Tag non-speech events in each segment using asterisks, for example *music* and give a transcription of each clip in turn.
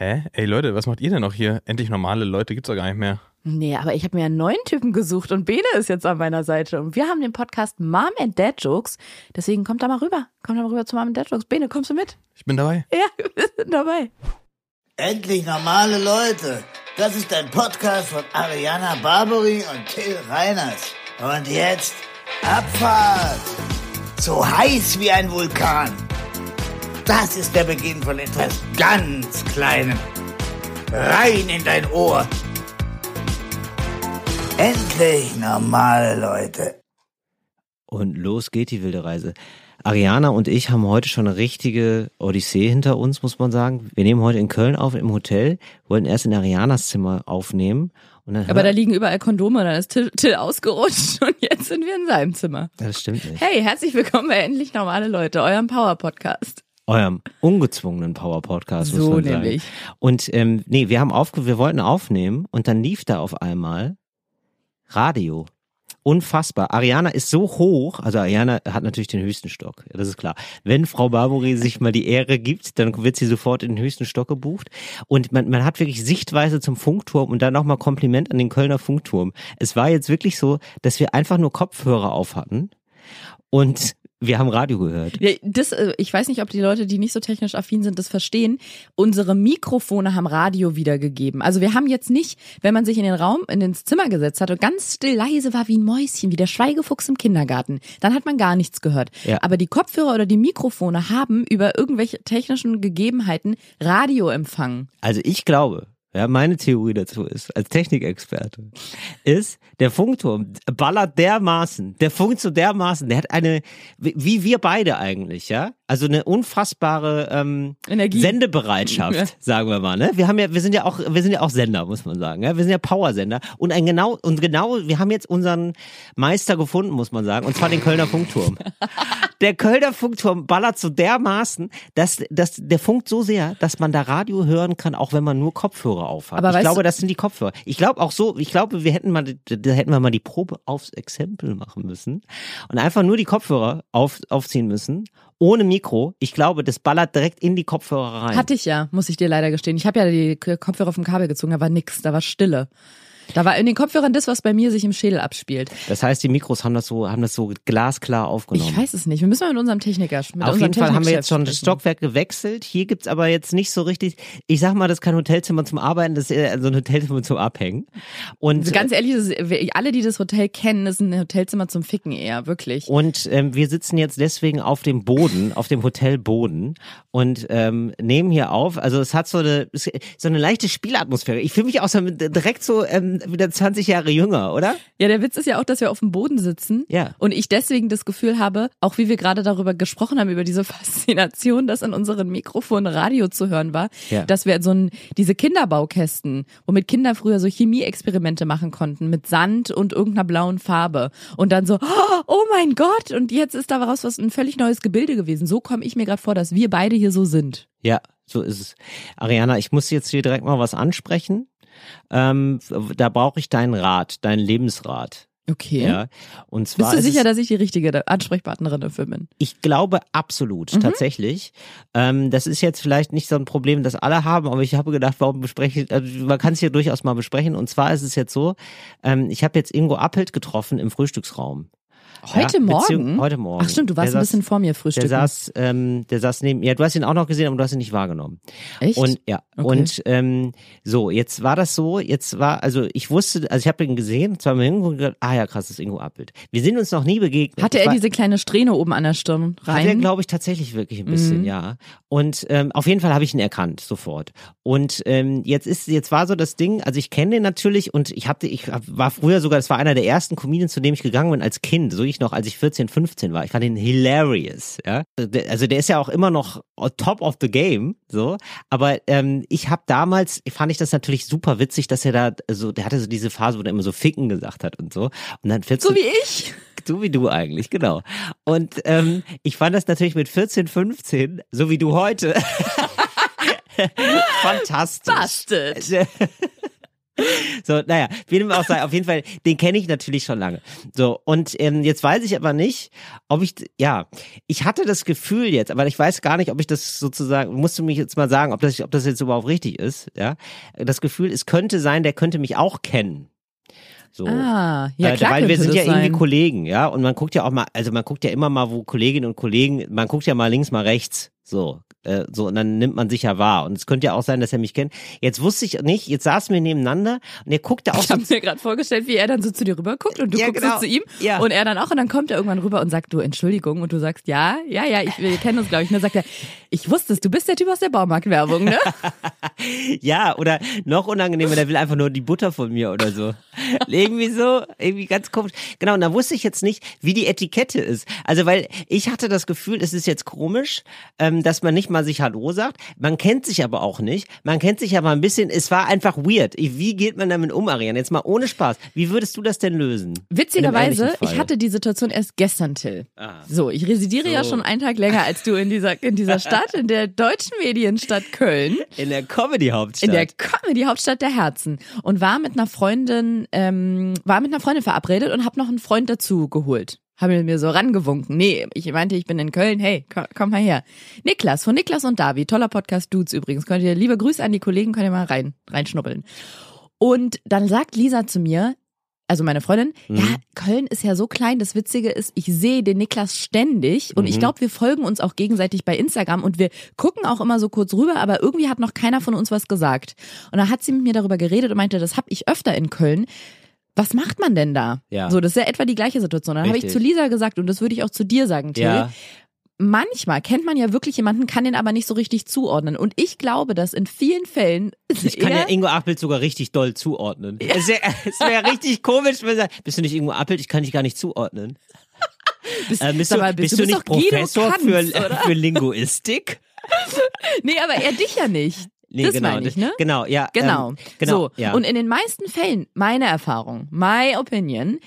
Hä? Ey Leute, was macht ihr denn noch hier? Endlich normale Leute gibt's doch gar nicht mehr. Nee, aber ich habe mir einen neuen Typen gesucht und Bene ist jetzt an meiner Seite. Und wir haben den Podcast Mom and Dad Jokes. Deswegen kommt da mal rüber. Kommt da mal rüber zu Mom and Dad Jokes. Bene, kommst du mit? Ich bin dabei. Ja, *laughs* wir sind dabei. Endlich normale Leute. Das ist ein Podcast von Ariana Barbary und Till Reiners. Und jetzt Abfahrt. So heiß wie ein Vulkan. Das ist der Beginn von etwas ganz Kleinem. Rein in dein Ohr. Endlich normale Leute. Und los geht die wilde Reise. Ariana und ich haben heute schon eine richtige Odyssee hinter uns, muss man sagen. Wir nehmen heute in Köln auf, im Hotel, wollten erst in Arianas Zimmer aufnehmen. Und dann Aber da liegen überall Kondome, dann ist Till, Till ausgerutscht *laughs* und jetzt sind wir in seinem Zimmer. das stimmt nicht. Hey, herzlich willkommen bei Endlich Normale Leute, eurem Power-Podcast. Eurem ungezwungenen Power-Podcast, muss So man sagen. nämlich. Und ähm, nee, wir haben aufge wir wollten aufnehmen und dann lief da auf einmal Radio. Unfassbar. Ariana ist so hoch, also Ariana hat natürlich den höchsten Stock, ja, das ist klar. Wenn Frau Barbary sich mal die Ehre gibt, dann wird sie sofort in den höchsten Stock gebucht. Und man, man hat wirklich Sichtweise zum Funkturm und dann nochmal Kompliment an den Kölner Funkturm. Es war jetzt wirklich so, dass wir einfach nur Kopfhörer auf hatten und wir haben Radio gehört. Ja, Das, äh, ich weiß nicht, ob die Leute, die nicht so technisch affin sind, das verstehen. Unsere Mikrofone haben Radio wiedergegeben. Also wir haben jetzt nicht, wenn man sich in den Raum, in ins Zimmer gesetzt hat und ganz still leise war wie ein Mäuschen, wie der Schweigefuchs im Kindergarten, dann hat man gar nichts gehört. Ja. Aber die Kopfhörer oder die Mikrofone haben über irgendwelche technischen Gegebenheiten Radio empfangen. Also ich glaube, ja, meine Theorie dazu ist, als Technikexperte, ist, der Funkturm ballert dermaßen, der funkt so dermaßen, der hat eine, wie wir beide eigentlich, ja, also eine unfassbare ähm, Energie. Sendebereitschaft, Ja. sagen wir mal, ne? Wir haben ja, wir sind ja auch, wir sind ja auch Sender, muss man sagen, ja? wir sind ja Powersender und ein genau und genau, wir haben jetzt unseren Meister gefunden, muss man sagen, und zwar den Kölner Funkturm. *laughs* Der Kölner Funkturm ballert so dermaßen, dass, dass der funkt so sehr, dass man da Radio hören kann, auch wenn man nur Kopfhörer aufhat. Aber ich glaube, du- das sind die Kopfhörer. Ich glaube auch so, ich glaube, wir hätten mal, da hätten wir mal die Probe aufs Exempel machen müssen und einfach nur die Kopfhörer auf, aufziehen müssen, ohne Mikro. Ich glaube, das ballert direkt in die Kopfhörer rein. Hatte ich ja, muss ich dir leider gestehen. Ich habe ja die Kopfhörer vom Kabel gezogen, da war nix, da war Stille. Da war in den Kopfhörern das, was bei mir sich im Schädel abspielt. Das heißt, die Mikros haben das so, haben das so glasklar aufgenommen. Ich weiß es nicht. Wir müssen mal mit unserem Techniker mit Auf jeden Fall haben wir jetzt schon das. Stockwerk gewechselt. Hier gibt's aber jetzt nicht so richtig, ich sag mal, das ist kein Hotelzimmer zum Arbeiten, das ist eher so ein Hotelzimmer zum Abhängen. Und, Also ganz ehrlich, das ist, alle, die das Hotel kennen, ist ein Hotelzimmer zum Ficken eher, wirklich. und ähm, wir sitzen jetzt deswegen auf dem Boden, auf dem Hotelboden und ähm, nehmen hier auf. Also es hat so eine so eine leichte Spielatmosphäre. Ich fühle mich auch so direkt so ähm, wieder 20 Jahre jünger, oder? Ja, der Witz ist ja auch, dass wir auf dem Boden sitzen Ja. und ich deswegen das Gefühl habe, auch wie wir gerade darüber gesprochen haben, über diese *laughs* Faszination, dass in unseren Mikrofonen Radio zu hören war, Ja. dass wir so ein, diese Kinderbaukästen, womit Kinder früher so Chemieexperimente machen konnten, mit Sand und irgendeiner blauen Farbe und dann so, oh mein Gott, und jetzt ist daraus was ein völlig neues Gebilde gewesen. So komme ich mir gerade vor, dass wir beide hier so sind. Ja, so ist es. Ariana, ich muss jetzt hier direkt mal was ansprechen. Ähm, da brauche ich deinen Rat, deinen Lebensrat. Okay. Ja. Und zwar Bist du sicher, dass ich die richtige Ansprechpartnerin dafür bin? Ich glaube absolut, Mhm. tatsächlich. Ähm, das ist jetzt vielleicht nicht so ein Problem, das alle haben, aber ich habe gedacht, warum bespreche ich, also man kann es hier durchaus mal besprechen. Und zwar ist es jetzt so, ähm, ich habe jetzt Ingo Appelt getroffen im Frühstücksraum. Heute Ja, Morgen? heute Morgen. Ach stimmt, du warst Der ein bisschen saß- vor mir Der frühstücken. saß, ähm, der saß neben, ja, du hast ihn auch noch gesehen, aber du hast ihn nicht wahrgenommen. Echt? Und ja, Okay. und ähm, so, jetzt war das so, jetzt war, also ich wusste, also ich habe ihn gesehen, zweimal hingeguckt und gedacht, ah ja, krass, das ist Ingo Appelt. Wir sind uns noch nie begegnet. Hatte er diese kleine Strähne oben an der Stirn rein? hat er, glaube ich, tatsächlich wirklich ein bisschen, Mhm. ja. Und ähm, auf jeden Fall habe ich ihn erkannt, sofort. Und ähm, jetzt ist, jetzt war so das Ding, also ich kenne den natürlich und ich hatte, ich war früher sogar, das war einer der ersten Comedians, zu dem ich gegangen bin als Kind, so ich noch, als ich 14, 15 war. Ich fand ihn hilarious, ja. Also der ist ja auch immer noch top of the game, so. Aber ähm, ich habe damals, fand ich das natürlich super witzig, dass er da, so, der hatte so diese Phase, wo er immer so ficken gesagt hat und so. Und dann 14, so wie ich? so wie du eigentlich, genau. Und ähm, ich fand das natürlich mit 14, 15, so wie du heute, *laughs* fantastisch. Bastet. *laughs* So, naja, wie dem auch sei, auf jeden Fall, den kenne ich natürlich schon lange. So, und ähm, jetzt weiß ich aber nicht, ob ich, ja, ich hatte das Gefühl jetzt, aber ich weiß gar nicht, ob ich das sozusagen, musst du mich jetzt mal sagen, ob das, ob das jetzt überhaupt richtig ist, ja. Das Gefühl, es könnte sein, der könnte mich auch kennen. So. Ah, ja klar weil wir sind ja irgendwie sein. Kollegen, ja. Und man guckt ja auch mal, also man guckt ja immer mal, wo Kolleginnen und Kollegen, man guckt ja mal links, mal rechts. So, äh, so, und dann nimmt man sich ja wahr. Und es könnte ja auch sein, dass er mich kennt. Jetzt wusste ich nicht, jetzt saßen wir nebeneinander und er guckte auch Ich so habe mir gerade vorgestellt, wie er dann so zu dir rüber guckt und du Ja, guckst genau. so zu ihm Ja. und er dann auch und dann kommt er irgendwann rüber und sagt, du Entschuldigung und du sagst, ja, ja, ja, ich, wir kennen uns glaube ich. Und dann sagt er, ich wusste es, du bist der Typ aus der Baumarktwerbung, ne? *laughs* Ja, oder noch unangenehmer, der will einfach nur die Butter von mir oder so. irgendwie so, irgendwie ganz komisch. Genau, und da wusste ich jetzt nicht, wie die Etikette ist. Also, weil ich hatte das Gefühl, es ist jetzt komisch, ähm, dass man nicht mal sich Hallo sagt. Man kennt sich aber auch nicht. Man kennt sich aber ein bisschen, es war einfach weird. Wie geht man damit um, Ariane? Jetzt mal ohne Spaß. Wie würdest du das denn lösen? Witzigerweise, ich hatte die Situation erst gestern, Till. Ah. So, ich residiere ja So. schon einen Tag länger als du in dieser, in dieser Stadt, in der deutschen Medienstadt Köln. in der Comedy-Hauptstadt. In der Comedy Hauptstadt der Herzen und war mit einer Freundin ähm, war mit einer Freundin verabredet und habe noch einen Freund dazu geholt. Habe mir so rangewunken. Nee, ich meinte, ich bin in Köln. Hey, komm, komm mal her. Niklas von Niklas und Davi, toller Podcast Dudes übrigens. Könnt ihr liebe Grüße an die Kollegen, könnt ihr mal rein reinschnuppeln. Und dann sagt Lisa zu mir, also meine Freundin, ja, Köln ist ja so klein. Das Witzige ist, ich sehe den Niklas ständig und ich glaube, wir folgen uns auch gegenseitig bei Instagram und wir gucken auch immer so kurz rüber, aber irgendwie hat noch keiner von uns was gesagt. Und dann hat sie mit mir darüber geredet und meinte, das habe ich öfter in Köln. Was macht man denn da? Ja. So, das ist ja etwa die gleiche Situation. Dann habe ich zu Lisa gesagt und das würde ich auch zu dir sagen, Till. Ja. Manchmal kennt man ja wirklich jemanden, kann den aber nicht so richtig zuordnen. Und ich glaube, dass in vielen Fällen *laughs* Ich kann ja Ingo Appelt sogar richtig doll zuordnen. Es wäre *laughs* wär richtig komisch, wenn er sagt, bist du nicht Ingo Appelt? Ich kann dich gar nicht zuordnen. *laughs* bist, Äh, bist, du, mal, bist, du du nicht bist Professor Kanz, für, für Linguistik? Nee, aber er dich ja nicht. Nee, das genau, meine ich, ne? Genau, ja. Genau. Ähm, genau so. ja. Und in den meisten Fällen, meine Erfahrung, my opinion,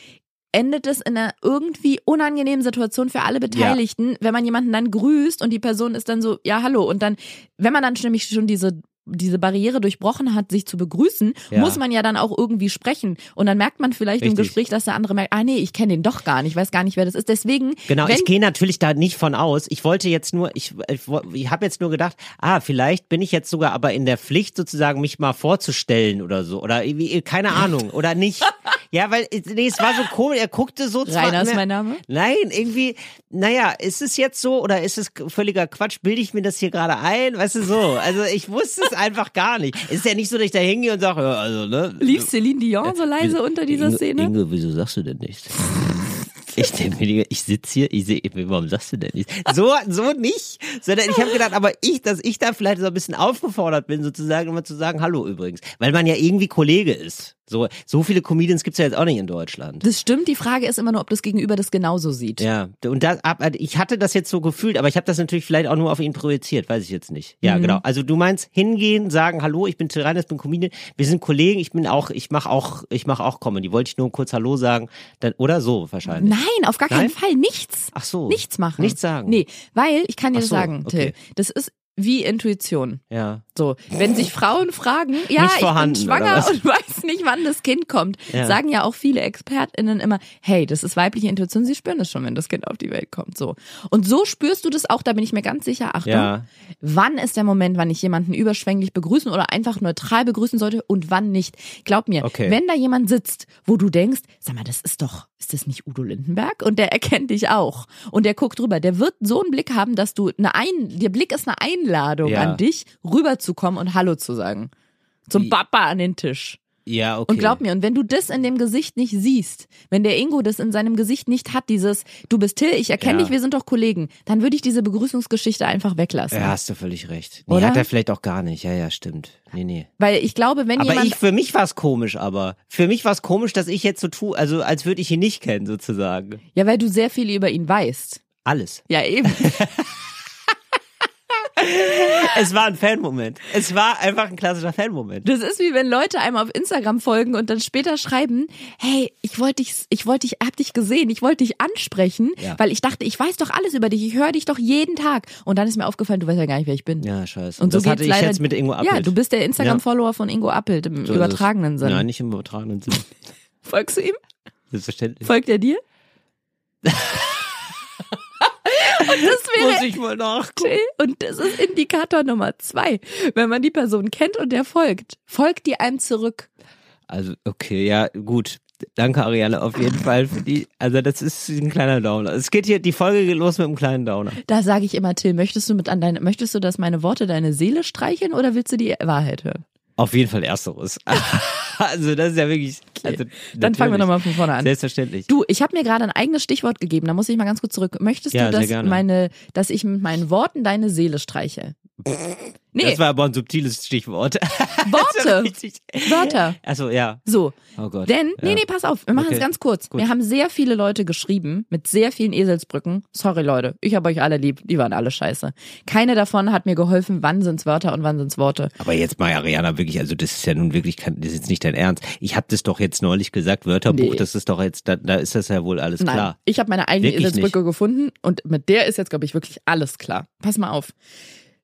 endet es in einer irgendwie unangenehmen Situation für alle Beteiligten, wenn man jemanden dann grüßt und die Person ist dann so, ja, hallo. Und dann, wenn man dann nämlich schon diese diese Barriere durchbrochen hat, sich zu begrüßen, Ja. muss man ja dann auch irgendwie sprechen. Und dann merkt man vielleicht im Richtig. Gespräch, dass der andere merkt, ah nee, ich kenne den doch gar nicht, weiß gar nicht, wer das ist. Deswegen, Genau, ich gehe natürlich da nicht von aus. Ich wollte jetzt nur, ich, ich, ich habe jetzt nur gedacht, ah, vielleicht bin ich jetzt sogar aber in der Pflicht sozusagen, mich mal vorzustellen oder so. Oder keine Ahnung, oder nicht. *laughs* Ja, weil, nee, es war so komisch, er guckte so zwar- Rainer ist ne- mein Name. Nein, irgendwie, naja, ist es jetzt so oder ist es völliger Quatsch? Bilde ich mir das hier gerade ein? Weißt du so? Also ich wusste es einfach gar nicht. Es ist ja nicht so, dass ich da hingehe und sage, ja, also, ne? lief Celine Dion so leise unter dieser Inge, Szene? Inge, wieso sagst du denn nichts? Ich denke mir, Digga, ich sitze hier, ich sehe, warum sagst du denn nichts? So, so nicht, sondern ich habe gedacht, aber ich, dass ich da vielleicht so ein bisschen aufgefordert bin, sozusagen, immer zu sagen, hallo übrigens. Weil man ja irgendwie Kollege ist. So, so viele Comedians gibt's ja jetzt auch nicht in Deutschland. Das stimmt, die Frage ist immer nur, ob das Gegenüber das genauso sieht. Ja, und das, ab- ich hatte das jetzt so gefühlt, aber ich habe das natürlich vielleicht auch nur auf ihn projiziert, weiß ich jetzt nicht. Ja, Mhm. genau. Also du meinst hingehen, sagen, hallo, ich bin Till Reiners, bin Comedian, wir sind Kollegen, ich bin auch, ich mache auch, ich mache auch Comedy. Wollte ich nur kurz Hallo sagen, dann oder so wahrscheinlich. Nein, auf gar keinen Nein? Fall. Nichts. Ach so. Nichts machen. Nichts sagen. Nee, weil, ich kann dir so, sagen, Till. okay. Das ist wie Intuition. Ja. So, wenn sich Frauen fragen, ja, ich bin schwanger und *laughs* weiß nicht, wann das Kind kommt, Ja. sagen ja auch viele ExpertInnen immer, hey, das ist weibliche Intuition, sie spüren das schon, wenn das Kind auf die Welt kommt, so. Und so spürst du das auch, da bin ich mir ganz sicher, Achtung, Ja. wann ist der Moment, wann ich jemanden überschwänglich begrüßen oder einfach neutral begrüßen sollte und wann nicht. Glaub mir, Okay. wenn da jemand sitzt, wo du denkst, sag mal, das ist doch, ist das nicht Udo Lindenberg? Und der erkennt dich auch. Und der guckt rüber. Der wird so einen Blick haben, dass du eine Ein, der Blick ist eine Einladung Ja. an dich, rüberzukommen und Hallo zu sagen. Zum Wie- Papa an den Tisch. Ja, okay. Und glaub mir, und wenn du das in dem Gesicht nicht siehst, wenn der Ingo das in seinem Gesicht nicht hat, dieses, du bist Till, ich erkenne Ja. dich, wir sind doch Kollegen, dann würde ich diese Begrüßungsgeschichte einfach weglassen. Ja, hast du völlig recht. Nee, Oder? hat er vielleicht auch gar nicht. Ja, ja, stimmt. Nee, nee. Weil ich glaube, wenn Aber jemand ich, für mich war's komisch, aber. Für mich war's komisch, dass ich jetzt so tue, also als würde ich ihn nicht kennen, sozusagen. Ja, weil du sehr viel über ihn weißt. Alles. Ja, eben. *laughs* *laughs* Es war ein Fan-Moment. Es war einfach ein klassischer Fan-Moment. Das ist wie wenn Leute einem auf Instagram folgen und dann später schreiben, hey, ich wollte dich, ich wollte dich, hab dich gesehen, ich wollte dich ansprechen, Ja. weil ich dachte, ich weiß doch alles über dich, ich höre dich doch jeden Tag. Und dann ist mir aufgefallen, du weißt ja gar nicht, wer ich bin. Ja, scheiße. Und so das hatte geht's ich leider. jetzt mit Ingo Appelt. Ja, du bist der Instagram-Follower von Ingo Appelt im So übertragenen. Sinne. Nein, nicht im übertragenen Sinne. *laughs* Folgst du ihm? Selbstverständlich. Folgt er dir? *laughs* und das wäre Muss ich mal nachgucken. Und das ist Indikator Nummer zwei. Wenn man die Person kennt und der folgt, folgt die einem zurück. Also, okay, ja, gut. Danke, Ariane, auf jeden Fall für die. Also, das ist ein kleiner Downer. Es geht hier, die Folge geht los mit einem kleinen Downer. Da sage ich immer, Till, möchtest du mit an deine, möchtest du, dass meine Worte deine Seele streicheln oder willst du die Wahrheit hören? Auf jeden Fall Ersteres. *laughs* also, das ist ja wirklich. Also, Dann fangen wir nochmal von vorne an. Selbstverständlich. Du, ich habe mir gerade ein eigenes Stichwort gegeben, da muss ich mal ganz kurz zurück. Möchtest Ja, du, dass meine, dass ich mit meinen Worten deine Seele streiche? Nee, Das war aber ein subtiles Stichwort. Worte. *laughs* Wörter. Achso, ja. So. Oh Gott. Denn, nee, ja. nee, pass auf, wir machen es Okay. ganz kurz. Gut. Wir haben sehr viele Leute geschrieben mit sehr vielen Eselsbrücken. Sorry, Leute, ich habe euch alle lieb, die waren alle scheiße. Keine davon hat mir geholfen, wann sind's Wörter und wann sind's Worte. Aber jetzt mal, Ariana, wirklich, also das ist ja nun wirklich, das ist jetzt nicht dein Ernst. Ich habe das doch jetzt neulich gesagt, Wörterbuch, Nee. das ist doch jetzt, da, da ist das ja wohl alles Nein, klar. ich habe meine eigene Wirklich Eselsbrücke gefunden und mit der ist jetzt, glaube ich, wirklich alles klar. Pass mal auf.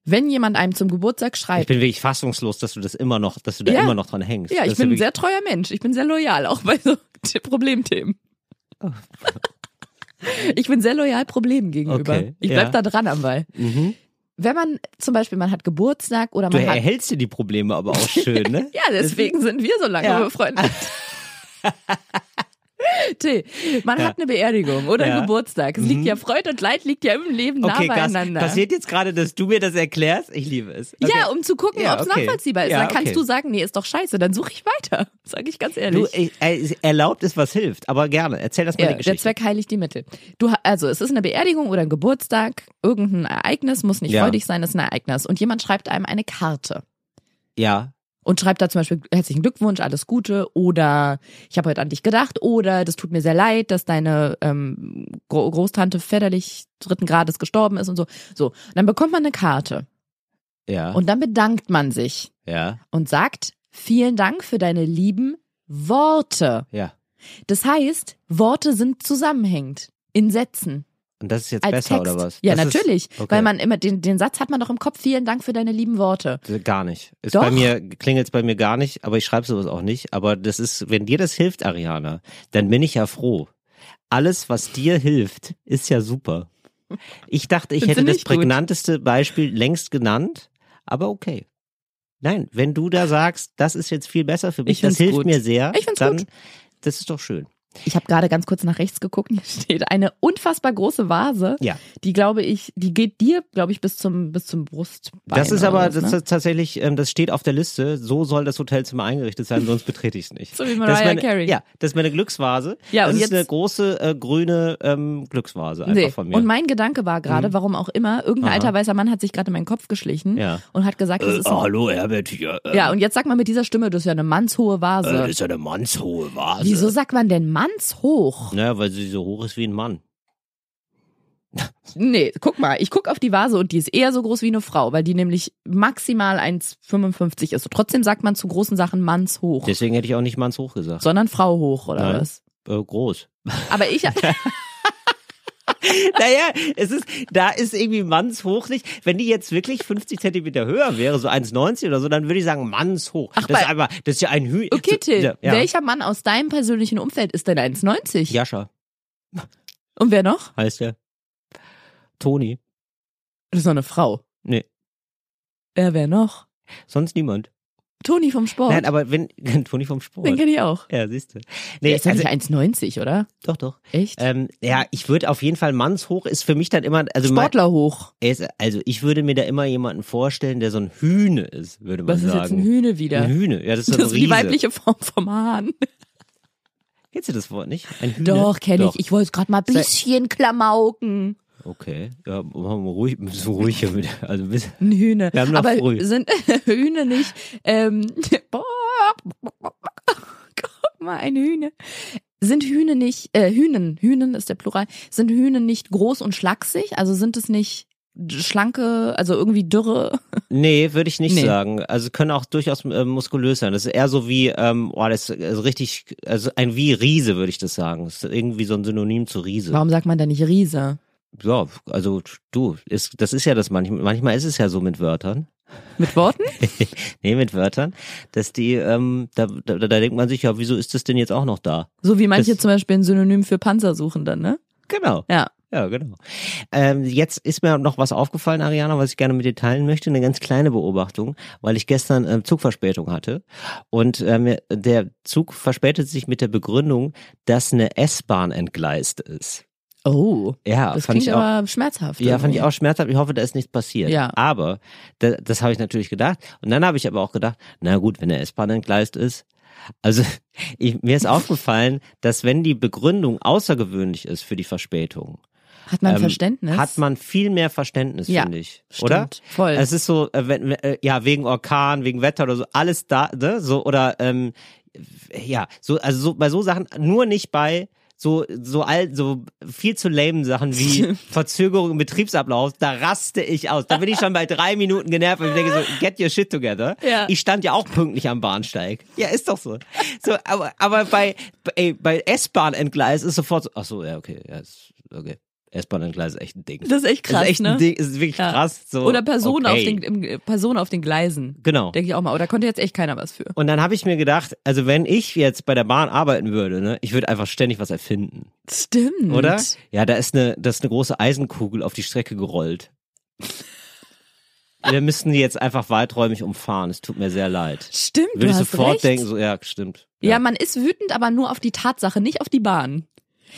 Wenn jemand einem zum Geburtstag Ich schreibt, bin wirklich fassungslos, dass du das immer noch, dass du da Ja. immer noch dran hängst. ja, Das ich ist bin ein sehr treuer Mensch, ich bin sehr loyal, auch bei so *laughs* Problemthemen. Oh. Ich bin sehr loyal Problemen gegenüber. Okay, ich bleib ja. da dran am Ball. Mhm. Wenn man zum Beispiel, man hat Geburtstag oder Du man hat erhältst dir die Probleme aber auch schön, ne? *laughs* Ja, deswegen sind wir so lange Ja. befreundet. *laughs* *laughs* Till, man hat eine Beerdigung oder Ja. einen Geburtstag. Es liegt Mhm. ja Freude und Leid liegt ja im Leben nah beieinander. Passiert jetzt gerade, dass du mir das erklärst? Ich liebe es. Okay. Ja, um zu gucken, Ja, ob es okay. nachvollziehbar ist. Ja, Dann kannst du sagen, nee, ist doch scheiße, dann suche ich weiter. *laughs* Sag ich ganz ehrlich. Du, ich, äh, erlaubt ist, was hilft, aber gerne. Erzähl das mal ja, die der Geschichte. Zweck heiligt die Mittel. Du, also es ist eine Beerdigung oder ein Geburtstag, irgendein Ereignis, muss nicht Ja. freudig sein, ist ein Ereignis. Und jemand schreibt einem eine Karte. ja, und schreibt da zum Beispiel herzlichen Glückwunsch, alles Gute oder ich habe heute an dich gedacht oder das tut mir sehr leid, dass deine ähm, Gro Großtante väterlich dritten Grades gestorben ist und so. So, und dann bekommt man eine Karte ja, und dann bedankt man sich ja, und sagt vielen Dank für deine lieben Worte. ja. Das heißt, Worte sind zusammenhängend in Sätzen. Und das ist jetzt besser Text. oder was? Ja, das natürlich. Ist, okay. Weil man immer, den, den Satz hat man doch im Kopf, vielen Dank für deine lieben Worte. Gar nicht. Ist Doch. bei mir, klingelt bei mir gar nicht, aber ich schreibe sowas auch nicht. Aber das ist, wenn dir das hilft, Ariana, dann bin ich ja froh. Alles, was dir hilft, ist ja super. Ich dachte, ich hätte das nicht gut? prägnanteste Beispiel längst genannt, aber okay. Nein, wenn du da sagst, das ist jetzt viel besser für mich, das hilft gut. mir sehr, Ich find's dann, gut. das ist doch schön. Ich habe gerade ganz kurz nach rechts geguckt. Hier steht eine unfassbar große Vase. Ja. Die glaube ich, die geht dir, glaube ich, bis zum bis zum Brustbein. Das ist aber, das ne? ist tatsächlich, ähm, das steht auf der Liste. So soll das Hotelzimmer eingerichtet sein, sonst betrete ich es nicht. *laughs* So wie das ist Mariah meine, Carey. Ja, das ist meine Glücksvase. Ja, das und ist jetzt- eine große äh, grüne ähm, Glücksvase einfach Nee. von mir. Und mein Gedanke war gerade, warum auch immer, irgendein Aha. alter weißer Mann hat sich gerade in meinen Kopf geschlichen Ja. und hat gesagt, das äh, ist oh, ein, hallo Herbert hier. Äh, ja und jetzt sag mal mit dieser Stimme, das ist ja eine mannshohe äh, Vase. das ist ja eine mannshohe Vase. Wieso sagt man denn mannshoch? Ja, weil sie so hoch ist wie ein Mann. *laughs* Nee, guck mal, ich guck auf die Vase und die ist eher so groß wie eine Frau, weil die nämlich maximal 1,55 ist. Und trotzdem sagt man zu großen Sachen mannshoch, Deswegen hätte ich auch nicht mannshoch gesagt. sondern Frau hoch oder Nein. was? Äh, groß. Aber ich *laughs* *laughs* *laughs* naja, es ist, da ist irgendwie mannshoch nicht. Wenn die jetzt wirklich 50 Zentimeter höher wäre, so 1,90 oder so, dann würde ich sagen mannshoch. Ach, das ist einfach, das ist ja ein Hü. Okay, Till, ja, welcher Mann aus deinem persönlichen Umfeld ist denn 1,90? Jascha Und wer noch? heißt der. Toni. Das ist doch eine Frau. Nee, Ja, wer noch? sonst niemand. Toni vom Sport. Nein, aber wenn, *laughs* Toni vom Sport. Den kenne ich auch. Ja, siehst du. Nee, ist also, nicht 1,90, oder? doch, doch. Echt? Ähm, ja, ich würde auf jeden Fall mannshoch ist für mich dann immer, also Sportler hoch. ist, also ich würde mir da immer jemanden vorstellen, der so ein Hühne ist, würde man Was ist sagen. jetzt ein Hühne wieder? Ein Hühne, ja, das ist so das ist die weibliche Form vom Hahn. Kennst du das Wort nicht? Ein Hühne? Doch, kenne ich. Ich wollte gerade mal ein bisschen klamauken. Okay, ja, machen wir ruhig, *laughs* so ruhig hier mit, also ein bisschen. Ein Hühne. Wir haben noch Aber früh. sind *laughs* Hühne nicht, ähm, *laughs* boah, guck mal, ein Hühne. Sind Hühne nicht, äh, Hühnen, Hühnen ist der Plural, sind Hühnen nicht groß und schlaksig? Also sind es nicht schlanke, also irgendwie dürre. Nee, würde ich nicht Nee. sagen. Also können auch durchaus äh, muskulös sein. Das ist eher so wie, ähm, oh, das ist also richtig, also ein wie Riese, würde ich das sagen. Das ist irgendwie so ein Synonym zu Riese. Warum sagt man da nicht Riese? Ja, also du, ist, das ist ja das manchmal, manchmal ist es ja so mit Wörtern. Mit Worten? *laughs* nee, mit Wörtern, dass die, ähm, da, da, da denkt man sich, ja, wieso ist das denn jetzt auch noch da? So wie manche Das- zum Beispiel ein Synonym für Panzer suchen dann, ne? Genau. Ja. Ja, genau. Ähm, jetzt ist mir noch was aufgefallen, Ariana, was ich gerne mit dir teilen möchte. Eine ganz kleine Beobachtung, weil ich gestern ähm, Zugverspätung hatte. Und ähm, der Zug verspätet sich mit der Begründung, dass eine S-Bahn entgleist ist. Oh. Ja, Das fand klingt ich auch. aber schmerzhaft. Ja, fand ich irgendwie. auch schmerzhaft. Ich hoffe, da ist nichts passiert. Ja. Aber da, das habe ich natürlich gedacht. Und dann habe ich aber auch gedacht, na gut, wenn der S-Bahn entgleist ist. Also *laughs* ich, mir ist aufgefallen, dass wenn die Begründung außergewöhnlich ist für die Verspätung, Hat man ähm, Verständnis? hat man viel mehr Verständnis, Ja, finde ich. Stimmt, Oder? Voll. Es ist so, äh, wenn, äh, ja, wegen Orkan, wegen Wetter oder so, alles da, ne? So, oder ähm, ja, so, also so bei so Sachen, nur nicht bei so, so all, so viel zu lame Sachen wie *laughs* Verzögerung im Betriebsablauf, da raste ich aus. Da bin ich schon bei drei Minuten genervt und ich denke so, get your shit together. Ja. Ich stand ja auch pünktlich am Bahnsteig. Ja, ist doch so. So, aber, aber bei, ey, bei S-Bahn-Entgleis ist sofort so, ach so, ja, okay, ja, ist, okay. S-Bahn-Entgleis ist echt ein Ding. das ist echt krass, ist echt ne? ein Ding, ist wirklich Ja. krass. So, Oder Personen okay. auf den Personen auf den Gleisen. Genau. Denke ich auch mal. Oder konnte jetzt echt keiner was für. Und dann habe ich mir gedacht, also wenn ich jetzt bei der Bahn arbeiten würde, ne, ich würde einfach ständig was erfinden, Stimmt. oder? Ja, da ist eine, das ist eine große Eisenkugel auf die Strecke gerollt. Wir müssten die jetzt einfach weiträumig umfahren. Es tut mir sehr leid. Stimmt, Würde ich sofort recht. denken, so ja, stimmt. ja. man ist wütend, aber nur auf die Tatsache, nicht auf die Bahn.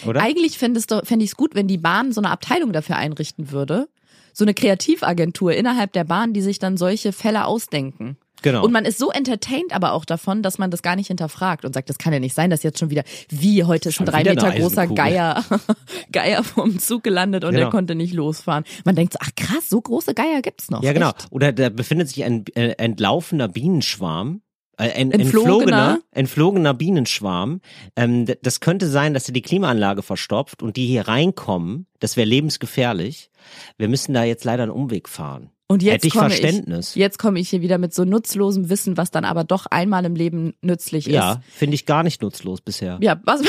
Oder? Eigentlich fände fänd ich es gut, wenn die Bahn so eine Abteilung dafür einrichten würde. So eine Kreativagentur innerhalb der Bahn, die sich dann solche Fälle ausdenken. Genau. Und man ist so entertained aber auch davon, dass man das gar nicht hinterfragt und sagt, das kann ja nicht sein, dass jetzt schon wieder, wie, heute ist Schon drei Meter großer. Geier, *laughs* Geier vom Zug gelandet und Genau. der konnte nicht losfahren. Man denkt so, ach krass, so große Geier gibt's noch. ja, genau. Echt? Oder da befindet sich ein äh, entlaufender Bienenschwarm. Äh, ein, Entflogener? entflogener, Bienenschwarm. Ähm, das könnte sein, dass er die Klimaanlage verstopft und die hier reinkommen. Das wäre lebensgefährlich. Wir müssen da jetzt leider einen Umweg fahren. Und jetzt Hätte ich komme Verständnis. Ich, jetzt komme ich hier wieder mit so nutzlosem Wissen, was dann aber doch einmal im Leben nützlich Ja, ist. finde ich gar nicht nutzlos bisher. Ja, was?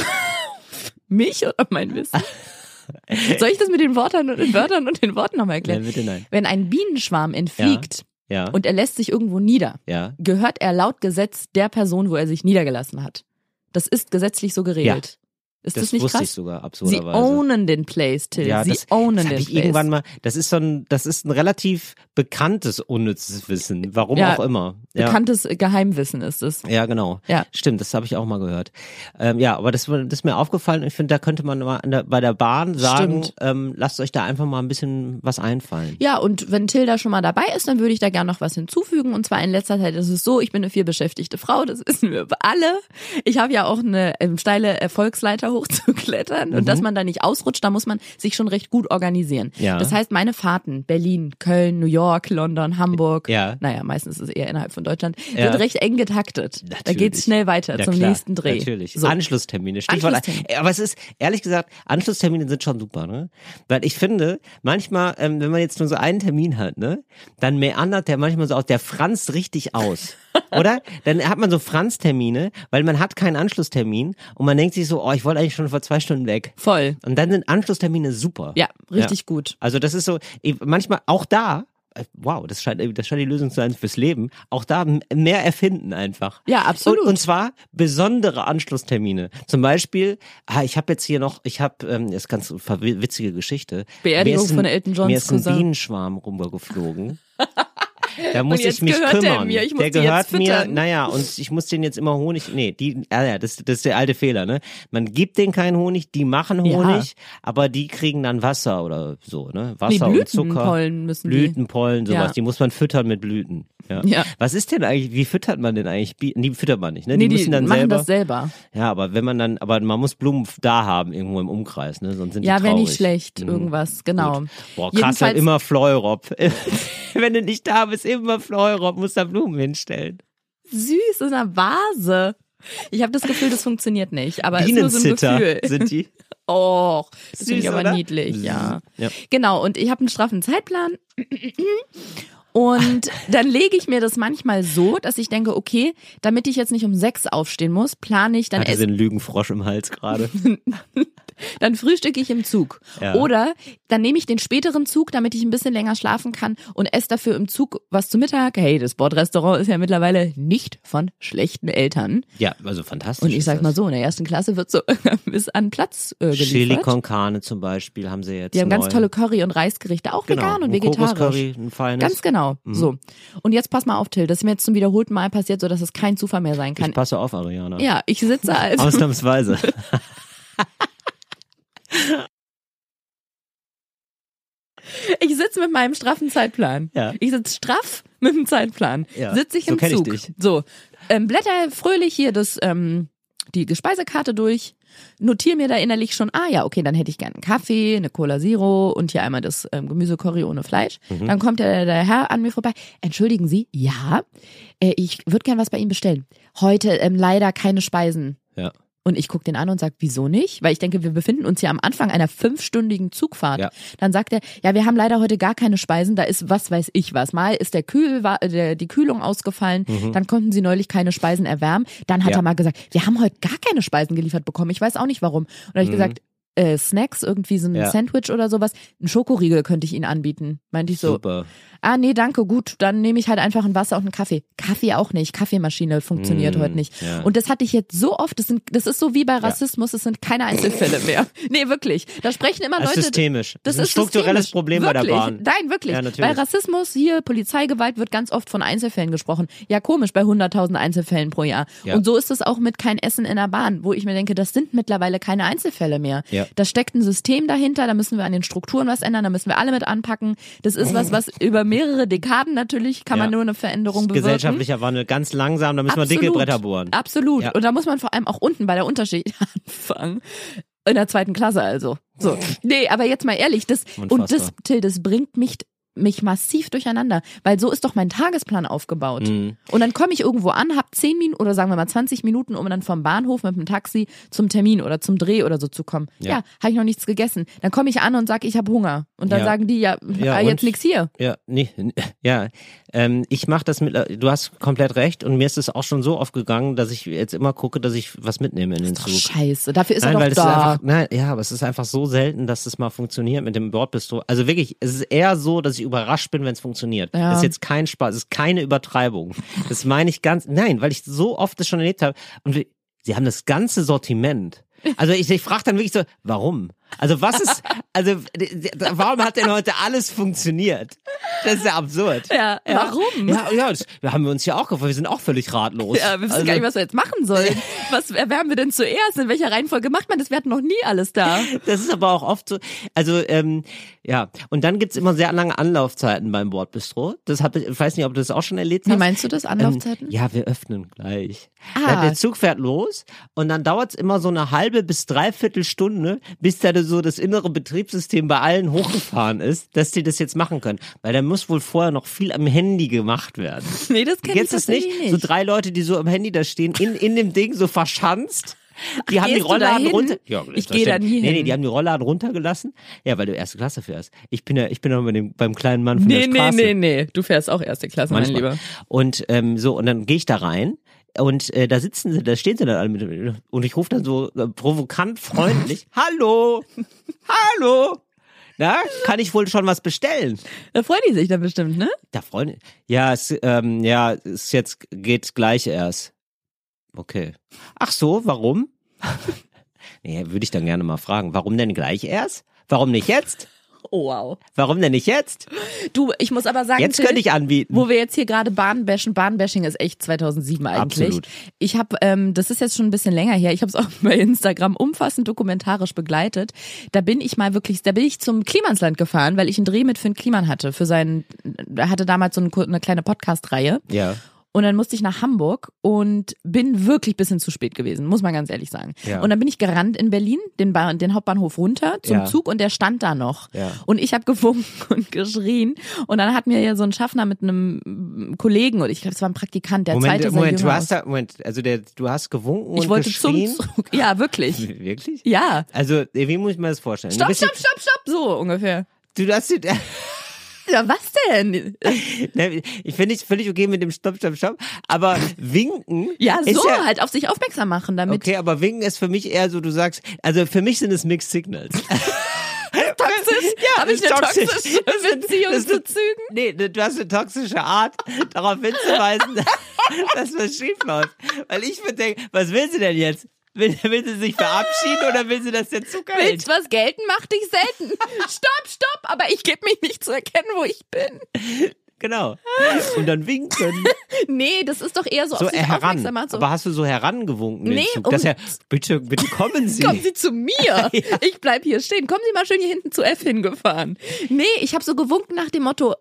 *laughs* Mich oder mein Wissen? *laughs* Soll ich das mit den Wörtern und den Wörtern und den Worten nochmal erklären? Nein, bitte nein. Wenn ein Bienenschwarm entfliegt Ja, und er lässt sich irgendwo nieder, ja. gehört er laut Gesetz der Person, wo er sich niedergelassen hat. Das ist gesetzlich so geregelt. Ist das, Das, nicht wusste krass? ich sogar, Sie absurderweise. ownen den Place, Till. ja, Sie das, ownen das den ich Place. irgendwann mal, das ist so ein, das ist ein relativ bekanntes unnützes Wissen, warum Ja, auch immer. Ja. Bekanntes Geheimwissen ist es. Ja, genau. Ja. Stimmt, das habe ich auch mal gehört. Ähm, ja, aber das, das ist mir aufgefallen. Ich finde, da könnte man mal der, bei der Bahn sagen, ähm, lasst euch da einfach mal ein bisschen was einfallen. Ja, und wenn Tilda schon mal dabei ist, dann würde ich da gerne noch was hinzufügen. Und zwar in letzter Zeit ist es so, ich bin eine vielbeschäftigte Frau, das *laughs* wissen wir alle. Ich habe ja auch eine ähm, steile Erfolgsleiter hochzuklettern. Und dass man da nicht ausrutscht, da muss man sich schon recht gut organisieren. Ja. Das heißt, meine Fahrten, Berlin, Köln, New York, London, Hamburg, Ja. naja, meistens ist es eher innerhalb von Deutschland, Ja. sind recht eng getaktet. Da Natürlich. geht's schnell weiter Ja, zum klar, nächsten Dreh. Natürlich. So. Anschlusstermine. Stichwort. Anschlusstermine. Aber es ist, ehrlich gesagt, Anschlusstermine sind schon super, ne? Weil ich finde, manchmal, ähm, wenn man jetzt nur so einen Termin hat, ne, dann meandert der manchmal so aus, der franzt richtig aus. *laughs* Oder? Dann hat man so Franztermine, weil man hat keinen Anschlusstermin und man denkt sich so, oh, ich wollte eigentlich schon vor zwei Stunden weg. Voll. Und dann sind Anschlusstermine super. Ja, richtig gut. Also das ist so, manchmal auch da, äh, wow, das scheint, das scheint die Lösung zu sein fürs Leben, auch da mehr erfinden einfach. Ja, absolut. Und, und zwar besondere Anschlusstermine. Zum Beispiel, ah, ich habe jetzt hier noch, ich habe, ähm, das ist ganz witzige Geschichte. Beerdigung ein- von Elton Johns Mir ist ein Cousin. Bienenschwarm rübergeflogen. Da muss ich mich gehört der kümmern. der die gehört mir, naja, und ich muss den jetzt immer Honig, nee, die, ah ja, das, das ist der alte Fehler, ne? Man gibt denen keinen Honig, die machen Ja. Honig, aber die kriegen dann Wasser oder so, ne? Wasser Nee, und Zucker. Blütenpollen müssen die. Blütenpollen, sowas. Ja. Die muss man füttern mit Blüten. Ja. Ja. Was ist denn eigentlich, wie füttert man denn eigentlich? Bi- Die füttert man nicht, ne? Nee, die die müssen dann machen selber. das selber. Ja, aber wenn man dann, aber man muss Blumen da haben, irgendwo im Umkreis, ne? Sonst sind Ja, die wäre traurig. nicht schlecht, Mhm. irgendwas, genau. Gut. Boah, krass, Jedenfalls- halt immer Fleurop. *laughs* wenn du nicht da bist, immer Fleurop, muss da Blumen hinstellen. Süß in einer Vase. Ich habe das Gefühl, das funktioniert nicht, aber es ist nur so ein Gefühl. sind die. *laughs* Oh, das Süß, finde ich aber oder? niedlich, ja. Ja. Genau, und ich habe einen straffen Zeitplan. Und dann lege ich mir das manchmal so, dass ich denke, okay, damit ich jetzt nicht um sechs aufstehen muss, plane ich dann Hatte einen Lügenfrosch im Hals gerade. *laughs* dann frühstücke ich im Zug. Ja. Oder dann nehme ich den späteren Zug, damit ich ein bisschen länger schlafen kann und esse dafür im Zug was zu Mittag. Hey, das Bordrestaurant ist ja mittlerweile nicht von schlechten Eltern. Ja, also fantastisch. Und ich sag mal so, in der ersten Klasse wird so *laughs* ist an Platz äh, geliefert. Chili con Carne zum Beispiel haben sie jetzt. Die haben ganz neu. tolle Curry- und Reisgerichte, auch genau. vegan und ein vegetarisch. Kokoscurry, ein feines. Ganz genau. So. Und jetzt pass mal auf, Till. Das ist mir jetzt zum wiederholten Mal passiert, so dass es kein Zufall mehr sein kann. ich passe auf, Ariana. Ja, ich sitze *laughs* also. Ausnahmsweise. *laughs* Ich sitze mit meinem straffen Zeitplan. Ja. Ich sitze straff mit dem Zeitplan. Ja, Sitze ich so im ich Zug. dich. So. Ähm, blätter fröhlich hier das, ähm, die Speisekarte durch. Notiere mir da innerlich schon, ah ja, okay, dann hätte ich gerne einen Kaffee, eine Cola Zero und hier einmal das ähm, Gemüsecurry ohne Fleisch. Mhm. Dann kommt der, der Herr an mir vorbei. Entschuldigen Sie, ja, äh, ich würde gern was bei Ihnen bestellen. Heute ähm, leider keine Speisen. Ja. Und ich gucke den an und sage, wieso nicht? Weil ich denke, wir befinden uns ja am Anfang einer fünfstündigen Zugfahrt. Ja. Dann sagt er, ja, wir haben leider heute gar keine Speisen, da ist was weiß ich was. Mal ist der Kühl, war, der, die Kühlung ausgefallen, dann konnten sie neulich keine Speisen erwärmen. Dann hat Mhm. Ja. er mal gesagt, wir haben heute gar keine Speisen geliefert bekommen. Ich weiß auch nicht warum. Und da habe ich gesagt, äh, Snacks, irgendwie so ein. Ja. Sandwich oder sowas. Ein Schokoriegel könnte ich Ihnen anbieten. Meinte ich so, Super. ah nee, danke, gut, dann nehme ich halt einfach ein Wasser und einen Kaffee. Kaffee auch nicht, Kaffeemaschine funktioniert Mm, heute nicht. ja. Und das hatte ich jetzt so oft, das, sind, das ist so wie bei Rassismus, es sind keine Einzelfälle mehr. *laughs* Nee, wirklich. Da sprechen immer Das ist Leute... systemisch. Das, ein ist strukturelles systemisch. Problem wirklich. bei der Bahn. Nein, wirklich. Ja, bei Rassismus, hier Polizeigewalt wird ganz oft von Einzelfällen gesprochen. Ja, komisch, bei 100.000 Einzelfällen pro Jahr. Ja. Und so ist es auch mit kein Essen in der Bahn, wo ich mir denke, das sind mittlerweile keine Einzelfälle mehr. Ja. Da steckt ein System dahinter, da müssen wir an den Strukturen was ändern, da müssen wir alle mit anpacken. Das ist was, was über mehrere Dekaden natürlich kann man Ja. nur eine Veränderung bewirken. Gesellschaftlicher Wandel ganz langsam, da müssen wir dicke Bretter bohren. Absolut. Ja. Und da muss man vor allem auch unten bei der Unterschicht *laughs* anfangen. In der zweiten Klasse also. So. Nee, aber jetzt mal ehrlich, das, und das, Unfassbar. Till, das bringt mich mich massiv durcheinander, weil so ist doch mein Tagesplan aufgebaut. Mhm. Und dann komme ich irgendwo an, hab 10 Minuten oder sagen wir mal 20 Minuten, um dann vom Bahnhof mit dem Taxi zum Termin oder zum Dreh oder so zu kommen. Ja, Ja. habe ich noch nichts gegessen. Dann komme ich an und sag, ich habe Hunger. Und dann Ja. sagen die, ja, Ja, äh, jetzt nix hier. Ja, nee, *laughs* ja. Ähm, ich mache das mit, du hast komplett recht und mir ist es auch schon so oft gegangen, dass ich jetzt immer gucke, dass ich was mitnehme in den Zug. scheiße, dafür ist Nein, er doch da. einfach, nein, ja, aber es ist einfach so selten, dass es mal funktioniert mit dem Bordbistro. Also wirklich, es ist eher so, dass ich überrascht bin, wenn es funktioniert. Ja. Das ist jetzt kein Spaß, es ist keine Übertreibung. Das meine ich ganz, nein, weil ich so oft das schon erlebt habe. Und wir, sie haben das ganze Sortiment. Also ich, ich frage dann wirklich so, warum? Also was ist, also warum hat denn heute alles funktioniert? Das ist ja absurd. Ja, warum? Ja, ja, das, wir haben wir uns ja auch gefragt, wir sind auch völlig ratlos. Ja, wir wissen Also- gar nicht, was wir jetzt machen sollen. *laughs* Was erwärmen wir denn zuerst? In welcher Reihenfolge macht man das? Wir hatten noch nie alles da. Das ist aber auch oft so. Also, ähm, ja. Und dann gibt's immer sehr lange Anlaufzeiten beim Bordbistro. Das hab ich, ich weiß nicht, ob du das auch schon erlebt hast. Wie meinst du das, Anlaufzeiten? Ähm, ja, wir öffnen gleich. Ah. Der Zug fährt los und dann dauert's immer so eine halbe bis dreiviertel Stunde, bis da so das innere Betriebssystem bei allen hochgefahren ist, dass die das jetzt machen können. Weil da muss wohl vorher noch viel am Handy gemacht werden. *laughs* Nee, das kenn ich es nicht? tatsächlich So nicht. drei Leute, die so am Handy da stehen, in, in dem Ding so verschanzt. Die haben die Rollladen hin? runter. Ja, Ich geh da nie Nee, nee, hin. die haben die Rollladen runtergelassen. Ja, weil du erste Klasse fährst. Ich bin ja, ich bin ja bei dem, beim kleinen Mann von Nee, der nee, Straße. nee, nee. Du fährst auch erste Klasse, mein Manchmal. Lieber. Und ähm, so, und dann gehe ich da rein. Und äh, da sitzen sie, da stehen sie dann alle mit und ich rufe dann so äh, provokant freundlich, *laughs* Hallo! Hallo! Na, kann ich wohl schon was bestellen? Da freuen die sich dann bestimmt, ne? Da Freunde. Ja, es, ähm, ja, es jetzt geht gleich erst. Okay. Ach so, warum? *laughs* nee, würde ich dann gerne mal fragen. Warum denn gleich erst? Warum nicht jetzt? Oh, wow. Warum denn nicht jetzt? Du, ich muss aber sagen, Jetzt Till, könnte ich anbieten. wo wir jetzt hier gerade Bahn bashen, Bahnbashing ist echt 2007 eigentlich. Absolut. Ich habe, ähm, das ist jetzt schon ein bisschen länger her, ich habe es *laughs* auch bei Instagram umfassend dokumentarisch begleitet. Da bin ich mal wirklich, da bin ich zum Klimansland gefahren, weil ich einen Dreh mit Finn Kliman hatte für seinen, er hatte damals so eine, eine kleine Podcast-Reihe. Ja. Und dann musste ich nach Hamburg und bin wirklich bisschen zu spät gewesen, muss man ganz ehrlich sagen. Ja. Und dann bin ich gerannt in Berlin, den, ba den Hauptbahnhof runter zum Ja. Zug und der stand da noch. Ja. Und ich habe gewunken *laughs* und geschrien. Und dann hat mir ja so ein Schaffner mit einem Kollegen, oder ich glaube, es war ein Praktikant, der Moment, zweite Moment, du hast da, Moment, also der, du hast gewunken Ich und wollte geschrien. zum Zug. Ja, wirklich. *laughs* Wirklich? Ja. Also, wie muss ich mir das vorstellen? Stopp, stopp, stopp, stopp, so ungefähr. Du hast, *laughs* Ja, was denn? *laughs* Ne, ich finde ich völlig okay mit dem Stopp, Stopp, Stopp. Aber winken. Ja, so ja, halt auf sich aufmerksam machen, damit Okay, aber winken ist für mich eher so, du sagst, also für mich sind es Mixed Signals. *laughs* *laughs* toxisch. Ja, Habe ich eine toxisch. toxische Beziehung das zu Zügen? Nee, du hast eine toxische Art, darauf hinzuweisen, dass was schief läuft. Weil ich würde denken, was will sie denn jetzt? Will, will sie sich verabschieden oder will sie, dass der hält? Willst was gelten, mach dich selten. Stopp, stopp, aber ich gebe mich nicht zu erkennen, wo ich bin. Genau. Und dann winken. Nee, das ist doch eher so, So auf sich heran. aufmerksam machen. So, Aber hast du so herangewunken? Nee, Zug, um- dass er, bitte, bitte kommen Sie. Kommen Sie zu mir. *laughs* Ich bleib hier stehen. Kommen Sie mal schön hier hinten zu F hingefahren. Nee, ich habe so gewunken nach dem Motto,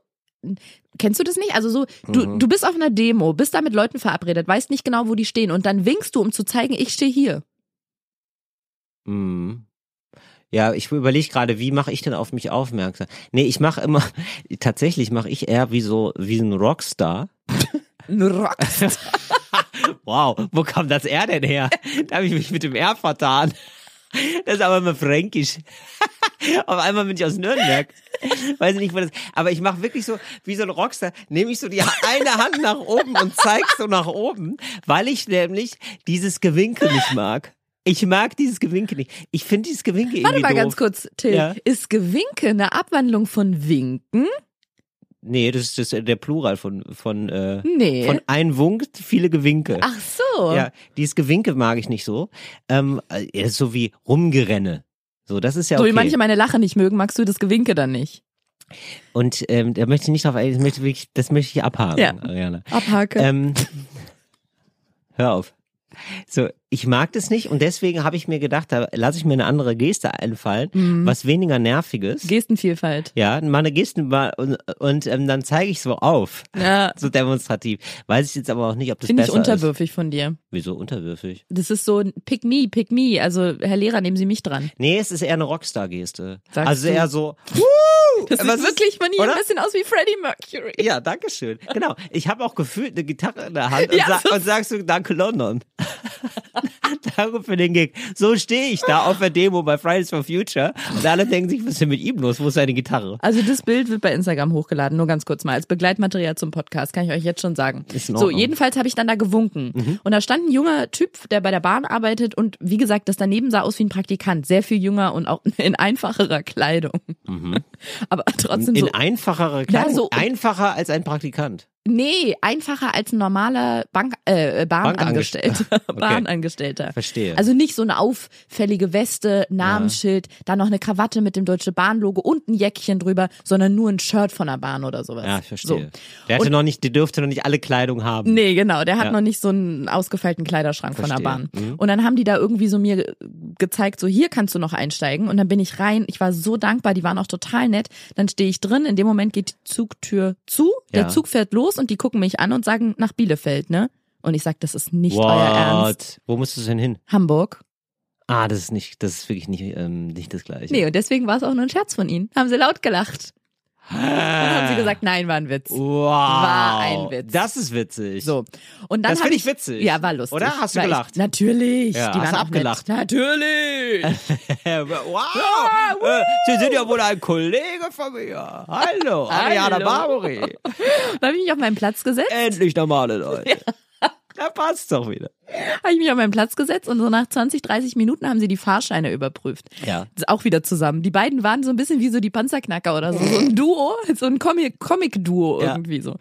kennst du das nicht? Also so, du, Mhm. du bist auf einer Demo, bist da mit Leuten verabredet, weißt nicht genau, wo die stehen und dann winkst du, um zu zeigen, ich stehe hier. Mhm. Ja, ich überlege gerade, wie mache ich denn auf mich aufmerksam? Nee, ich mache immer, *laughs* tatsächlich mache ich eher wie so, wie ein Rockstar. *laughs* Ein Rockstar. *laughs* Wow, wo kam das R denn her? Da habe ich mich mit dem R vertan. Das ist aber immer fränkisch. *laughs* Auf einmal bin ich aus Nürnberg. Weiß ich nicht, wo das. Aber ich mache wirklich so, wie so ein Rockstar, nehme ich so die eine Hand nach oben und zeig so nach oben, weil ich nämlich dieses Gewinke nicht mag. Ich mag dieses Gewinke nicht. Ich finde dieses Gewinke irgendwie Warte mal doof. ganz kurz, Till. Ja. Ist Gewinke eine Abwandlung von Winken? Nee, das ist das, der Plural von von äh, Nee. von ein Wunk, viele Gewinke. Ach so. Ja, dieses Gewinke mag ich nicht so. Ähm, äh, so wie Rumgerenne. So, das ist ja So okay. wie manche meine Lache nicht mögen, magst du das Gewinke dann nicht. Und ähm, da möchte ich nicht drauf, ein- das möchte, ich, das möchte ich abhaken, Ja. Ariane. Abhake. Ähm, *laughs* hör auf. So, ich mag das nicht und deswegen habe ich mir gedacht, da lasse ich mir eine andere Geste einfallen, Mhm. was weniger nerviges. Gestenvielfalt. ja, mal eine Geste mal und, und ähm, dann zeige ich so auf. Ja. *laughs* So demonstrativ. Weiß ich jetzt aber auch nicht, ob das Finde ich besser ist. unterwürfig von dir. Wieso unterwürfig? Das ist so ein Pick me, pick me. Also, Herr Lehrer, nehmen Sie mich dran. Nee, es ist eher eine Rockstar-Geste. Also du? eher so, *laughs* Das Was sieht wirklich von hier ein bisschen aus wie Freddie Mercury. ja, danke schön. Genau. Ich habe auch gefühlt eine Gitarre in der Hand und, Ja, sa so- und sagst du, danke London. *laughs* danke für den Gig. So stehe ich da auf der Demo bei Fridays for Future und alle denken sich, was ist denn mit ihm los? Wo ist seine Gitarre? Also das Bild wird bei Instagram hochgeladen, nur ganz kurz mal als Begleitmaterial zum Podcast, kann ich euch jetzt schon sagen. So. Mhm. jedenfalls habe ich dann da gewunken. Und da stand ein junger Typ, der bei der Bahn arbeitet und wie gesagt, das daneben sah aus wie ein Praktikant, sehr viel jünger und auch *laughs* in einfacherer Kleidung. *laughs* Aber *laughs* trotzdem. In so, einfacherer Kleidung. so- Einfacher als ein Praktikant. Nee, einfacher als ein normaler Bank, äh, Bahnangestellter. *laughs* Okay. Bahnangestellter. Verstehe. Also nicht so eine auffällige Weste, Namensschild, dann noch eine Krawatte mit dem Deutsche Bahn-Logo und ein Jäckchen drüber, sondern nur ein Shirt von der Bahn oder sowas. ja, ich verstehe. So. Der hatte Und- noch nicht, der dürfte noch nicht alle Kleidung haben. Nee, genau. Der hat Ja. noch nicht so einen ausgefeilten Kleiderschrank von der Verstehe. Bahn. Mhm. Und dann haben die da irgendwie so mir ge- gezeigt, so hier kannst du noch einsteigen. Und dann bin ich rein. Ich war so dankbar. Die waren auch total nett. Dann stehe ich drin. In dem Moment geht die Zugtür zu. Der Ja. Zug fährt los und die gucken mich an und sagen nach Bielefeld, ne? Und ich sag, das ist nicht euer Ernst. What? Wo musst du denn hin? Hamburg. Ah, das ist nicht, das ist wirklich nicht, ähm, nicht das Gleiche. Nee, und deswegen war es auch nur ein Scherz von ihnen. Haben sie laut gelacht. Und haben sie gesagt, nein, war ein Witz. Wow. War ein Witz. Das ist witzig. So. Und dann Das finde ich witzig. Ja, war lustig. Oder? Hast du War ich- gelacht? natürlich. Ja, die hast waren abgelacht? Nett. Natürlich. *laughs* wow. *laughs* Äh, Sie sind ja wohl ein Kollege von mir. Hallo, *laughs* Ariana. Barbary. da habe ich mich auf meinen Platz gesetzt. Endlich normale *laughs* Leute. Da passt's doch wieder. Habe ich mich auf meinen Platz gesetzt und so nach 20, 30 Minuten haben sie die Fahrscheine überprüft. Ja. Ist auch wieder zusammen. Die beiden waren so ein bisschen wie so die Panzerknacker oder so. So ein Duo, *laughs* so ein Comic- Comic-Duo Ja. irgendwie so.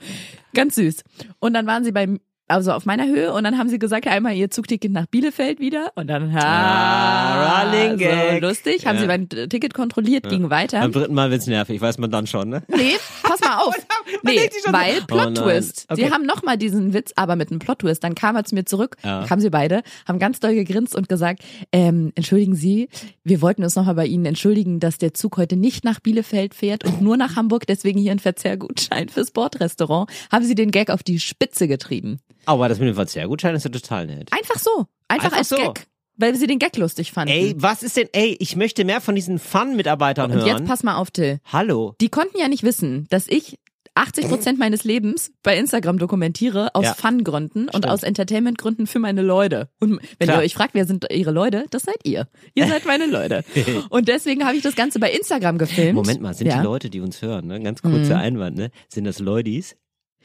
Ganz süß. Und dann waren sie beim also auf meiner Höhe und dann haben sie gesagt, einmal ihr Zugticket nach Bielefeld wieder und dann ha, Ah, so lustig, haben Ja. sie mein Ticket kontrolliert, ging weiter. Beim dritten Mal wird's nervig, weiß man dann schon, ne? Nee, pass mal auf. *laughs* Nee, weil oh Plot. Twist. Okay. Sie haben nochmal diesen Witz, aber mit einem Plot Twist. Dann kam er zu mir zurück, Ja. kamen sie beide, haben ganz doll gegrinst und gesagt, ähm, entschuldigen Sie, wir wollten uns nochmal bei Ihnen entschuldigen, dass der Zug heute nicht nach Bielefeld fährt und nur nach Hamburg, deswegen hier ein Verzehrgutschein fürs Bordrestaurant. Haben Sie den Gag auf die Spitze getrieben. Aber das mit dem Verzehrgutschein ist ja total nett. Einfach so. Einfach, Einfach als so. Gag. Weil sie den Gag lustig fanden. Ey, was ist denn, ey, ich möchte mehr von diesen Fun-Mitarbeitern und hören. jetzt pass mal auf, Till. Hallo. Die konnten ja nicht wissen, dass ich 80 Prozent meines Lebens bei Instagram dokumentiere aus Ja. Fun-Gründen und aus Entertainment-Gründen für meine Leute. Und wenn Klar. ihr euch fragt, wer sind ihre Leute, das seid ihr. Ihr seid meine Leute. *laughs* Und deswegen habe ich das Ganze bei Instagram gefilmt. Moment mal, sind ja. die Leute, die uns hören, ne? Ganz kurzer Mhm. Einwand, ne? Sind das Leudis?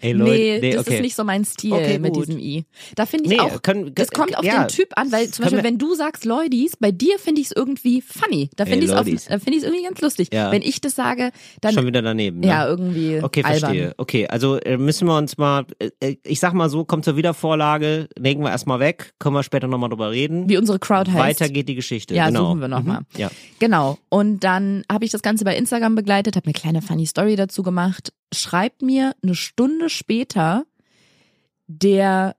Ey, Leute, Nee, das okay. ist nicht so mein Stil Okay, mit gut. diesem I. Da finde ich Nee, auch, können- das kommt auf ja, den Typ an, weil zum können Beispiel, wir- wenn du sagst Leudis, bei dir finde ich es irgendwie funny. Da finde ich es Leudis. da finde ich es irgendwie ganz lustig. Ja. Wenn ich das sage, dann Schon wieder daneben, ne? ja irgendwie Okay, albern. verstehe. Okay, also äh, müssen wir uns mal, äh, ich sag mal so, kommt zur Wiedervorlage, legen wir erstmal weg, können wir später nochmal drüber reden. Wie unsere Crowd heißt. Weiter geht die Geschichte. Ja, genau. suchen wir noch mal. Mhm. Ja. Genau. Und dann habe ich das Ganze bei Instagram begleitet, habe eine kleine funny Story dazu gemacht. Schreibt mir eine Stunde später der,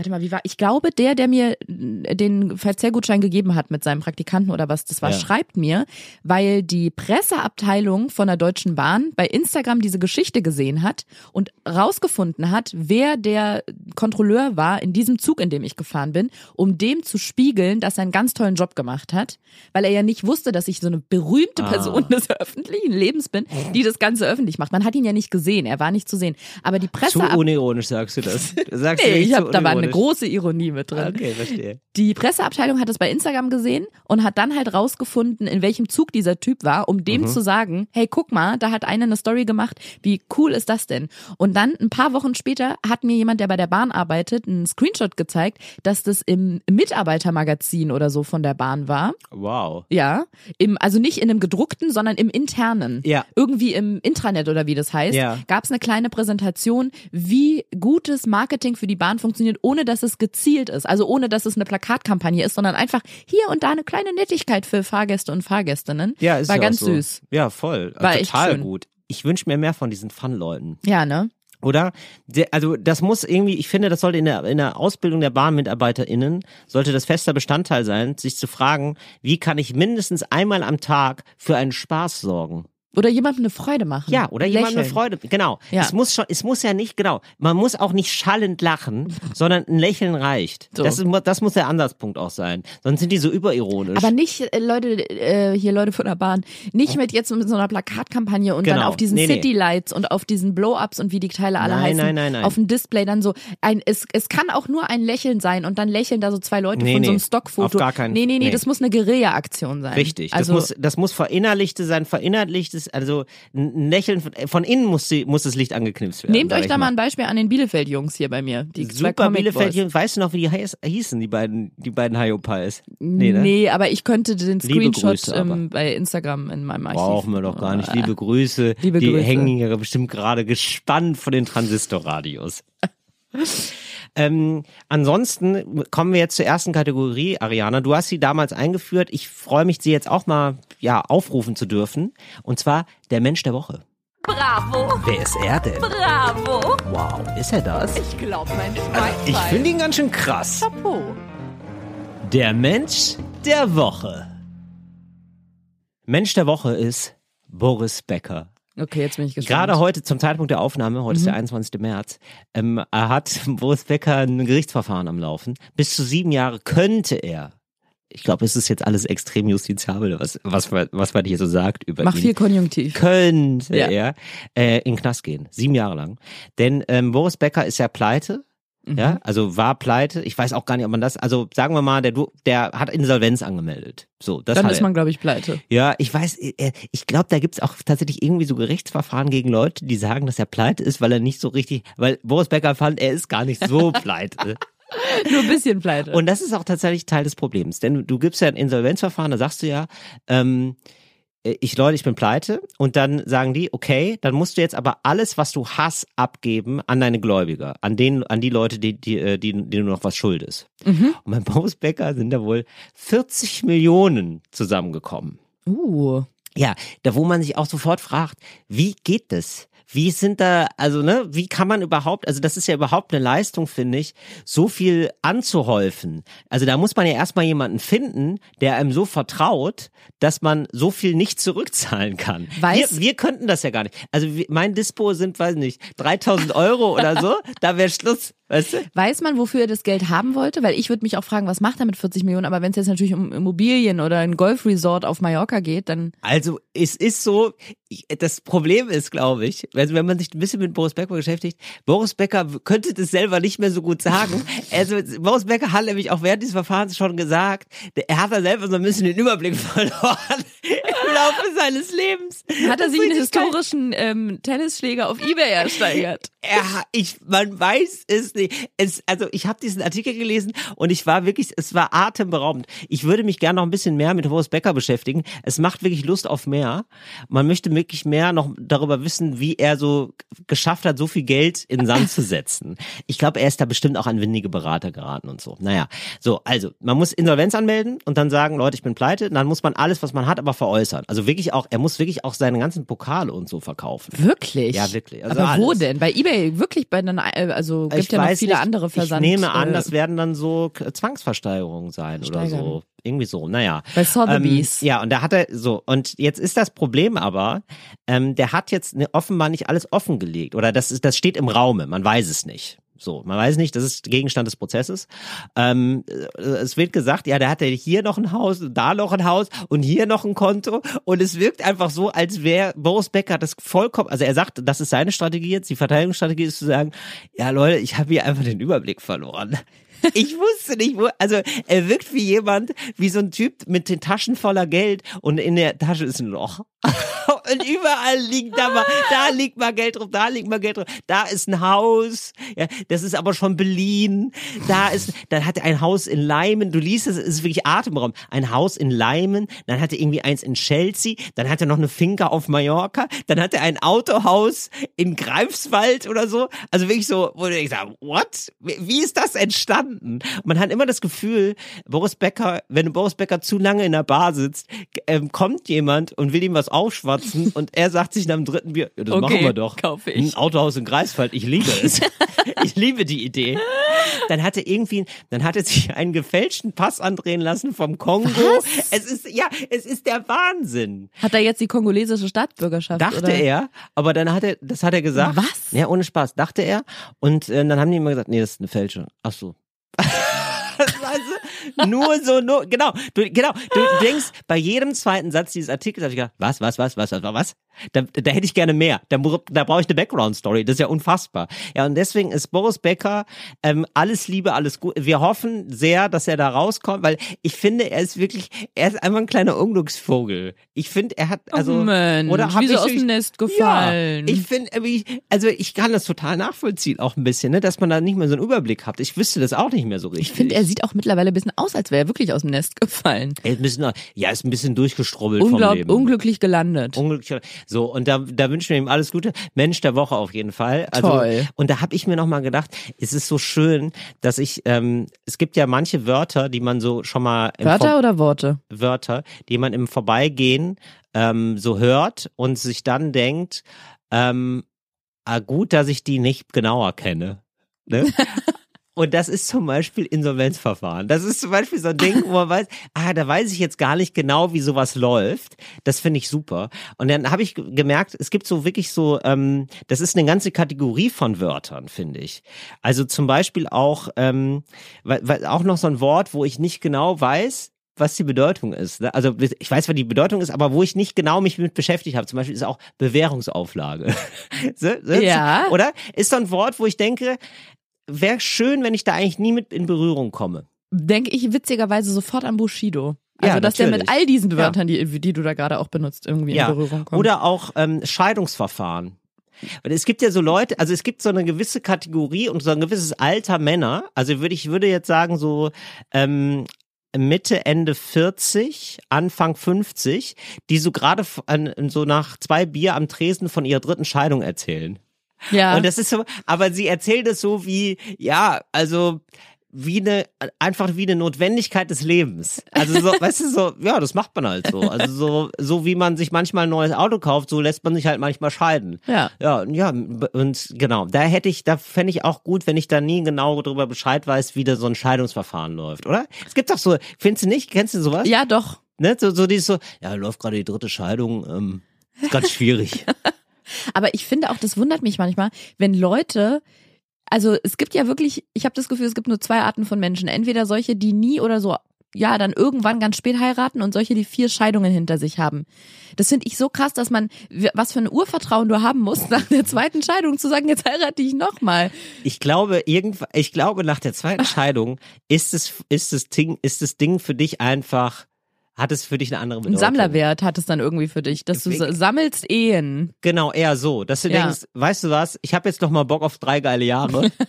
warte mal, wie war, ich glaube, der, der mir den Verzehrgutschein gegeben hat mit seinem Praktikanten oder was das war, Ja. schreibt mir, weil die Presseabteilung von der Deutschen Bahn bei Instagram diese Geschichte gesehen hat und rausgefunden hat, wer der Kontrolleur war in diesem Zug, in dem ich gefahren bin, um dem zu spiegeln, dass er einen ganz tollen Job gemacht hat, weil er ja nicht wusste, dass ich so eine berühmte Ah. Person des öffentlichen Lebens bin, die das Ganze öffentlich macht. Man hat ihn ja nicht gesehen, er war nicht zu sehen. Aber die Zu Presseabteilung unironisch sagst du das. *laughs* Sagst du Nee, ich zu hab, da war eine. Große Ironie mit drin. Okay, verstehe. Die Presseabteilung hat es bei Instagram gesehen und hat dann halt rausgefunden, in welchem Zug dieser Typ war, um Mhm. dem zu sagen, hey, guck mal, da hat einer eine Story gemacht, wie cool ist das denn? Und dann ein paar Wochen später hat mir jemand, der bei der Bahn arbeitet, einen Screenshot gezeigt, dass das im Mitarbeitermagazin oder so von der Bahn war. Wow. Ja, im, also nicht in einem gedruckten, sondern im internen. Ja. Irgendwie im Intranet oder wie das heißt, Ja. gab es eine kleine Präsentation, wie gutes Marketing für die Bahn funktioniert, ohne dass es gezielt ist. Also ohne dass es eine Plakatkampagne ist, sondern einfach hier und da eine kleine Nettigkeit für Fahrgäste und Fahrgästinnen. Ja, ist War ja ganz so. süß. Ja, voll. War echt Total gut. Ich wünsche mir mehr von diesen Fun-Leuten. Ja, ne? Oder? Der, also das muss irgendwie, ich finde, das sollte in der, in der Ausbildung der BahnmitarbeiterInnen, sollte das fester Bestandteil sein, sich zu fragen, wie kann ich mindestens einmal am Tag für einen Spaß sorgen? Oder jemandem eine Freude machen. Ja, oder jemandem eine. Freude. Genau. Ja. Es muss schon, es muss ja nicht, genau. Man muss auch nicht schallend lachen, *laughs* sondern ein Lächeln reicht. So. Das, ist, das muss der Ansatzpunkt auch sein. Sonst sind die so überironisch. Aber nicht, äh, Leute, äh, hier Leute von der Bahn, nicht mit jetzt mit so einer Plakatkampagne und dann Genau. auf diesen Nee, nee. City Lights und auf diesen Blow-Ups und wie die Teile alle Nein, heißen, nein, nein, nein. auf dem Display dann so ein, es, es kann auch nur ein Lächeln sein und dann lächeln da so zwei Leute Nee, von so einem nee. Stockfoto. Auf gar keinen- Nee, nee, nee, nee. das muss eine Guerilla-Aktion sein. Richtig. Also, das muss, das muss verinnerlichte sein, verinnerlichtes, also ein Lächeln von, von innen muss, die, muss das Licht angeknipst werden. nehmt euch da mal ein Beispiel an den Bielefeld-Jungs hier bei mir. Die Super Comic Bielefeld, Boys. weißt du noch, wie die hießen, die beiden, die beiden Hayopals? Nee, ne? aber ich könnte den Screenshot Grüße, ähm, bei Instagram in meinem Archiv. Brauchen wir doch gar nicht. Liebe Grüße. Liebe die Grüße. hängen hier bestimmt gerade gespannt von den Transistorradios. *laughs* ähm, ansonsten kommen wir jetzt zur ersten Kategorie, Ariana. Du hast sie damals eingeführt. Ich freue mich, sie jetzt auch mal ja aufrufen zu dürfen. Und zwar der Mensch der Woche. Bravo, Wer ist er denn? bravo. Wow, ist er das? Ich glaube, mein Schwein. Ich finde ihn ganz schön krass. Chapeau. Der Mensch der Woche. Mensch der Woche ist Boris Becker. Okay, jetzt bin ich gespannt. Gerade heute zum Zeitpunkt der Aufnahme, heute ist der 21. März, ähm, er hat Boris Becker ein Gerichtsverfahren am Laufen. Bis zu sieben Jahre könnte er. Ich glaube, es ist jetzt alles extrem justiziabel, was, was, man- was man hier so sagt über Mach ihn. viel Konjunktiv. könnte Ja. er äh, in den Knast gehen. Sieben Jahre lang. Denn ähm, Boris Becker ist ja pleite. Ja, also war pleite. Ich weiß auch gar nicht, ob man das, also sagen wir mal, der, du- der hat Insolvenz angemeldet. So, das Dann hat ist man, glaube ich, pleite. Ja, ich weiß, äh, ich glaube, da gibt's auch tatsächlich irgendwie so Gerichtsverfahren gegen Leute, die sagen, dass er pleite ist, weil er nicht so richtig, weil Boris Becker fand, er ist gar nicht so *laughs* pleite. Nur ein bisschen pleite. Und das ist auch tatsächlich Teil des Problems. Denn du, gibst ja ein Insolvenzverfahren, da sagst du ja, ähm, äh, ich Leute, ich bin pleite. Und dann sagen die, okay, dann musst du jetzt aber alles, was du hast, abgeben an deine Gläubiger, an den, an die Leute, die, die, äh, die, die du noch was schuldest. Mhm. Und beim Boris Becker sind da wohl 40 Millionen zusammengekommen. uh. Ja, da wo man sich auch sofort fragt, wie geht das? Wie sind da, also ne, wie kann man überhaupt, also das ist ja überhaupt eine Leistung, finde ich, so viel anzuhäufen. Also da muss man ja erstmal jemanden finden, der einem so vertraut, dass man so viel nicht zurückzahlen kann. Weiß- wir, wir könnten das ja gar nicht. Also mein Dispo sind, weiß nicht, 3000 Euro oder so, *laughs* da wäre Schluss, weißt du? Weiß man, wofür er das Geld haben wollte? Weil ich würde mich auch fragen, was macht er mit 40 Millionen? Aber wenn es jetzt natürlich um Immobilien oder ein Golfresort auf Mallorca geht, dann Also es ist so, das Problem ist, glaube ich, also wenn man sich ein bisschen mit Boris Becker beschäftigt, Boris Becker könnte das selber nicht mehr so gut sagen. *laughs* Also Boris Becker hat nämlich auch während dieses Verfahrens schon gesagt, er hat da selber so ein bisschen den Überblick *laughs* verloren im Laufe seines Lebens. hat er sich einen geil. historischen ähm, Tennisschläger auf Ebay ersteigert. Er, ich, man weiß es nicht. Es, also ich habe diesen Artikel gelesen und ich war wirklich, es war atemberaubend. Ich würde mich gerne noch ein bisschen mehr mit Boris Becker beschäftigen. Es macht wirklich Lust auf mehr. Man möchte wirklich mehr noch darüber wissen, wie er so geschafft hat, so viel Geld in Sand zu setzen. Ich glaube, er ist da bestimmt auch an windige Berater geraten und so. Naja, so, also man muss Insolvenz anmelden und dann sagen, Leute, ich bin pleite. Dann muss man alles, was man hat, aber veräußern. Also wirklich auch, er muss wirklich auch seine ganzen Pokale und so verkaufen. Wirklich? Ja, wirklich. Also Aber wo alles. denn? Bei Ebay wirklich bei den, äh, also gibt ich ja noch weiß viele nicht, andere Versand. Ich nehme an, äh, das werden dann so K- Zwangsversteigerungen sein oder so. Irgendwie so, naja. Bei Sotheby's. Ähm, ja, und da hat er so, und jetzt ist das Problem aber, ähm, der hat jetzt ne, offenbar nicht alles offengelegt. Oder das ist, das steht im Raume, man weiß es nicht. So, man weiß nicht, das ist Gegenstand des Prozesses. Ähm, äh, es wird gesagt, ja, der hatte hier noch ein Haus, da noch ein Haus und hier noch ein Konto. Und es wirkt einfach so, als wäre Boris Becker das vollkommen, also er sagt, das ist seine Strategie jetzt, die Verteidigungsstrategie ist zu sagen, ja Leute, ich habe hier einfach den Überblick verloren. *laughs* Ich wusste nicht, wo, also er wirkt wie jemand, wie so ein Typ mit den Taschen voller Geld und in der Tasche ist ein Loch. *laughs* Und überall liegt da mal, da liegt mal Geld drauf, da liegt mal Geld drauf, da ist ein Haus, ja, das ist aber schon beliehen, da ist, dann hat er ein Haus in Leimen, du liest es, es ist wirklich Atemraum, ein Haus in Leimen, dann hat er irgendwie eins in Chelsea, dann hat er noch eine Finca auf Mallorca, dann hat er ein Autohaus in Greifswald oder so, also wirklich so, wo du denkst, what? Wie ist das entstanden? Man hat immer das Gefühl, Boris Becker, wenn Boris Becker zu lange in der Bar sitzt, ähm, kommt jemand und will ihm was aufschwatzen und er sagt sich nach dem dritten Bier, ja, das Okay, machen wir doch. kaufe ich. Ein Autohaus in Greifswald, ich liebe es. *laughs* ich liebe die Idee. Dann hat er irgendwie, dann hat er sich einen gefälschten Pass andrehen lassen vom Kongo. Es ist, ja, es ist der Wahnsinn. Hat er jetzt die kongolesische Staatsbürgerschaft? Dachte oder? er, aber dann hat er, das hat er gesagt. Was? Ja, ohne Spaß, dachte er. Und äh, dann haben die immer gesagt, nee, das ist eine Fälschung. Ach so. Nur so, nur, genau, du, genau, du *gasps* denkst, bei jedem zweiten Satz dieses Artikels habe ich gedacht, was, was, was, was, was, was? Da, da hätte ich gerne mehr. Da, da brauche ich eine Background-Story. Das ist ja unfassbar. Ja, und deswegen ist Boris Becker ähm, alles Liebe, alles gut. Wir hoffen sehr, dass er da rauskommt, weil ich finde, er ist wirklich, er ist einfach ein kleiner Unglücksvogel. Ich finde, er hat, also, oh Mensch, oder hab wie so aus dem Nest gefallen. ja, ich finde, irgendwie- also ich kann das total nachvollziehen, auch ein bisschen, ne, dass man da nicht mehr so einen Überblick hat. Ich wüsste das auch nicht mehr so richtig. ich finde, er sieht auch mittlerweile ein bisschen aus, als wäre er wirklich aus dem Nest gefallen. Er ist ein bisschen, ja, ist ein bisschen durchgestrubbelt vom Unglaub, Leben. unglücklich gelandet. Unglücklich. So, und da, da wünschen wir ihm alles Gute. Mensch der Woche auf jeden Fall. Also, Toll. Und da habe ich mir nochmal gedacht, es ist so schön, dass ich, ähm, es gibt ja manche Wörter, die man so schon mal im Wörter Vor- oder Worte? Wörter, die man im Vorbeigehen ähm, so hört und sich dann denkt, ähm, ah, gut, dass ich die nicht genauer kenne. Ne? *laughs* Und das ist zum Beispiel Insolvenzverfahren. Das ist zum Beispiel so ein Ding, wo man weiß, ah, da weiß ich jetzt gar nicht genau, wie sowas läuft. Das finde ich super. Und dann habe ich ge- gemerkt, es gibt so wirklich so, ähm, das ist eine ganze Kategorie von Wörtern, finde ich. Also zum Beispiel auch, ähm, weil, weil auch noch so ein Wort, wo ich nicht genau weiß, was die Bedeutung ist. ne? Also ich weiß, was die Bedeutung ist, aber wo ich nicht genau mich mit beschäftigt habe, zum Beispiel ist auch Bewährungsauflage. *laughs* so, so, Ja. Oder? Ist so ein Wort, wo ich denke, wäre schön, wenn ich da eigentlich nie mit in Berührung komme. Denke ich witzigerweise sofort an Bushido. Also, Ja, dass der mit natürlich. all diesen Wörtern, die, die du da gerade auch benutzt, irgendwie in Berührung kommt. Oder auch ähm, Scheidungsverfahren. Weil es gibt ja so Leute, also es gibt so eine gewisse Kategorie und so ein gewisses Alter Männer. Also würde ich würde jetzt sagen so ähm, Mitte Ende 40, Anfang 50, die so gerade so nach zwei Bier am Tresen von ihrer dritten Scheidung erzählen. Ja. Und das ist so, aber sie erzählt es so wie, ja, also wie eine, einfach wie eine Notwendigkeit des Lebens. Also so, weißt du, so, ja, das macht man halt so. Also so, so wie man sich manchmal ein neues Auto kauft, so lässt man sich halt manchmal scheiden. Ja. Ja, ja, und genau, da hätte ich, da fände ich auch gut, wenn ich da nie genau darüber Bescheid weiß, wie da so ein Scheidungsverfahren läuft, oder? Es gibt doch so, findest du nicht? Kennst du sowas? Ja, doch. Ne? So, so dieses so, ja, läuft gerade die dritte Scheidung, ähm, ist ganz schwierig. *laughs* Aber ich finde auch, das wundert mich manchmal, wenn Leute, also es gibt ja wirklich, ich habe das Gefühl, es gibt nur zwei Arten von Menschen. Entweder solche, die nie oder so, ja, dann irgendwann ganz spät heiraten und solche, die vier Scheidungen hinter sich haben. Das finde ich so krass, dass man, was für ein Urvertrauen du haben musst, nach der zweiten Scheidung zu sagen, jetzt heirate ich nochmal. Ich glaube, irgendwann, ich glaube, nach der zweiten *laughs* Scheidung ist es, ist das Ding, ist das Ding für dich einfach, hat es für dich eine andere Ein Bedeutung? Sammlerwert hat es dann irgendwie für dich, dass du sa- sammelst Ehen. Genau, eher so, dass du Ja. denkst, weißt du was, ich habe jetzt noch mal Bock auf drei geile Jahre. *laughs*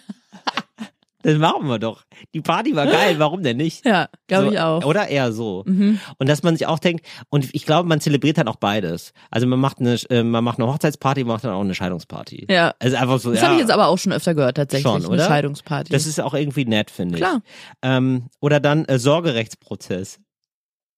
das machen wir doch. Die Party war geil, warum denn nicht? Ja, glaube so, ich auch. Oder eher so. Mhm. Und dass man sich auch denkt, und ich glaube, man zelebriert dann auch beides. Also man macht eine, äh, man macht eine Hochzeitsparty, man macht dann auch eine Scheidungsparty. Ja. Also einfach so, Das ja, habe ich jetzt aber auch schon öfter gehört, tatsächlich. Schon, Eine oder? Scheidungsparty. das ist auch irgendwie nett, finde ich. Klar. Ähm, oder dann äh, Sorgerechtsprozess.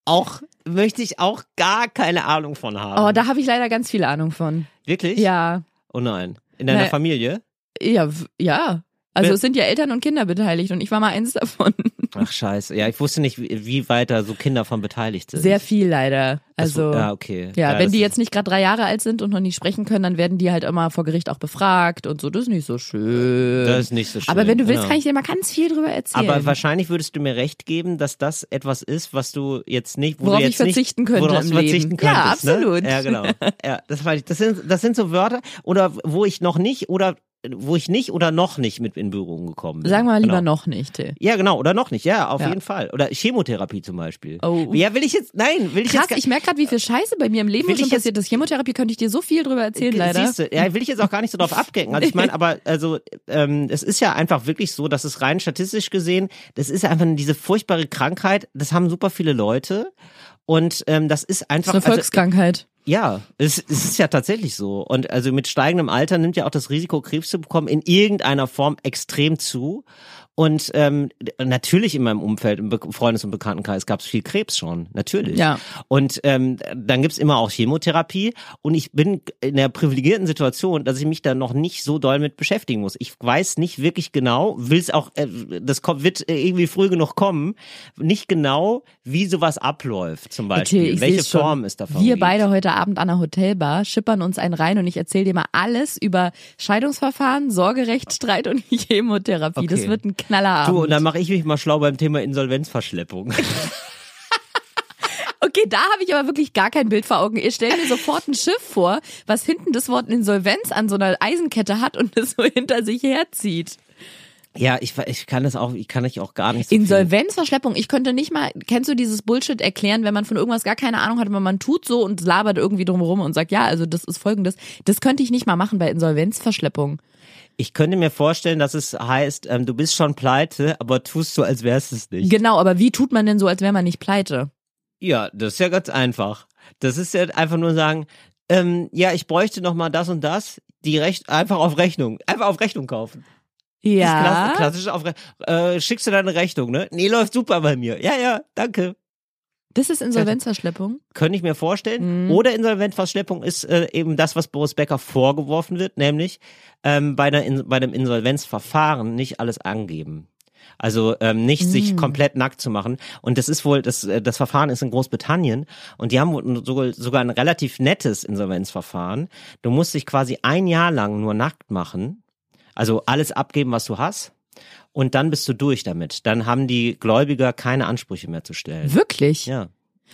Auch möchte ich auch gar keine Ahnung von haben. Oh, da habe ich leider ganz viel Ahnung von. Wirklich? Ja. Oh nein. In deiner Nee. Familie? Ja, ja. Also es sind ja Eltern und Kinder beteiligt und ich war mal eins davon. Ach scheiße. Ja, ich wusste nicht, wie, wie weit da so Kinder von beteiligt sind. Sehr viel leider. Das- Also ja, okay. Ja, wenn das die jetzt nicht gerade drei Jahre alt sind und noch nicht sprechen können, dann werden die halt immer vor Gericht auch befragt und so. Das ist nicht so schön. Das ist nicht so schön. Aber wenn du willst, genau. kann ich dir mal ganz viel drüber erzählen. Aber wahrscheinlich würdest du mir recht geben, dass das etwas ist, was du jetzt nicht, wo Worauf du ich jetzt verzichten nicht, könnte worauf im du verzichten Leben. Ja, könntest. absolut. Ne? Ja, genau. Ja, das ich. Das sind, das sind so Wörter, oder wo ich noch nicht, oder wo ich nicht oder noch nicht mit in Berührung gekommen bin. Sagen wir mal lieber genau. noch nicht, Till. Ja, genau, oder noch nicht, ja, auf Ja. jeden Fall. Oder Chemotherapie zum Beispiel. Oh. Ja, will ich jetzt, nein, will ich Krass, jetzt gar- ich merke gerade, wie viel Scheiße bei mir im Leben schon jetzt- passiert ist. Chemotherapie könnte ich dir so viel drüber erzählen, leider. Siehst du, ja, will ich jetzt auch gar nicht so drauf abgecken. Also ich meine, aber also ähm, es ist ja einfach wirklich so, dass es rein statistisch gesehen, das ist einfach diese furchtbare Krankheit. Das haben super viele Leute und ähm, das ist Das einfach ist eine Volkskrankheit. Ja, es, es ist ja tatsächlich so. Und also mit steigendem Alter nimmt ja auch das Risiko, Krebs zu bekommen, in irgendeiner Form extrem zu. Und ähm, natürlich in meinem Umfeld, im Be Freundes- und Bekanntenkreis gab es viel Krebs schon, natürlich. Ja. Und ähm, dann gibt's immer auch Chemotherapie. Und ich bin in der privilegierten Situation, dass ich mich da noch nicht so doll mit beschäftigen muss. Ich weiß nicht wirklich genau, will's auch, äh, das kommt, wird äh, irgendwie früh genug kommen, nicht genau, wie sowas abläuft zum Beispiel. Till, ich Welche seh's schon. Form ist davon? Wir beide heute Abend an der Hotelbar schippern uns einen rein und ich erzähle dir mal alles über Scheidungsverfahren, Sorgerechtsstreit und *laughs* Chemotherapie. Das Okay. wird ein Knallerabend. Du, und dann mache ich mich mal schlau beim Thema Insolvenzverschleppung. *laughs* Okay, da habe ich aber wirklich gar kein Bild vor Augen. Ihr stellt mir sofort ein Schiff vor, was hinten das Wort Insolvenz an so einer Eisenkette hat und es so *laughs* hinter sich herzieht. ja, ich, ich kann das auch, ich kann ich auch gar nicht so. Insolvenzverschleppung. Ich könnte nicht mal, kennst du dieses Bullshit erklären, wenn man von irgendwas gar keine Ahnung hat, aber man tut so und labert irgendwie drumherum und sagt, ja, also das ist folgendes. Das könnte ich nicht mal machen bei Insolvenzverschleppung. Ich könnte mir vorstellen, dass es heißt, ähm, du bist schon pleite, aber tust so, als wärst es nicht. Genau, aber wie tut man denn so, als wäre man nicht pleite? Ja, das ist ja ganz einfach. Das ist ja einfach nur sagen, ähm, ja, ich bräuchte noch mal das und das, die Recht einfach auf Rechnung, einfach auf Rechnung kaufen. Das Ja. klassisch, klassisch auf Re äh, schickst du deine Rechnung, ne? Nee, läuft super bei mir. Ja, ja, danke. Das ist Insolvenzverschleppung. Könnte ich mir vorstellen. Mhm. Oder Insolvenzverschleppung ist äh, eben das, was Boris Becker vorgeworfen wird, nämlich ähm, bei, einer In bei einem Insolvenzverfahren nicht alles angeben. Also ähm, nicht sich Mhm. komplett nackt zu machen. Und das ist wohl, das, äh, das Verfahren ist in Großbritannien und die haben sogar ein relativ nettes Insolvenzverfahren. Du musst dich quasi ein Jahr lang nur nackt machen, also alles abgeben, was du hast. Und dann bist du durch damit. Dann haben die Gläubiger keine Ansprüche mehr zu stellen. Wirklich? Ja.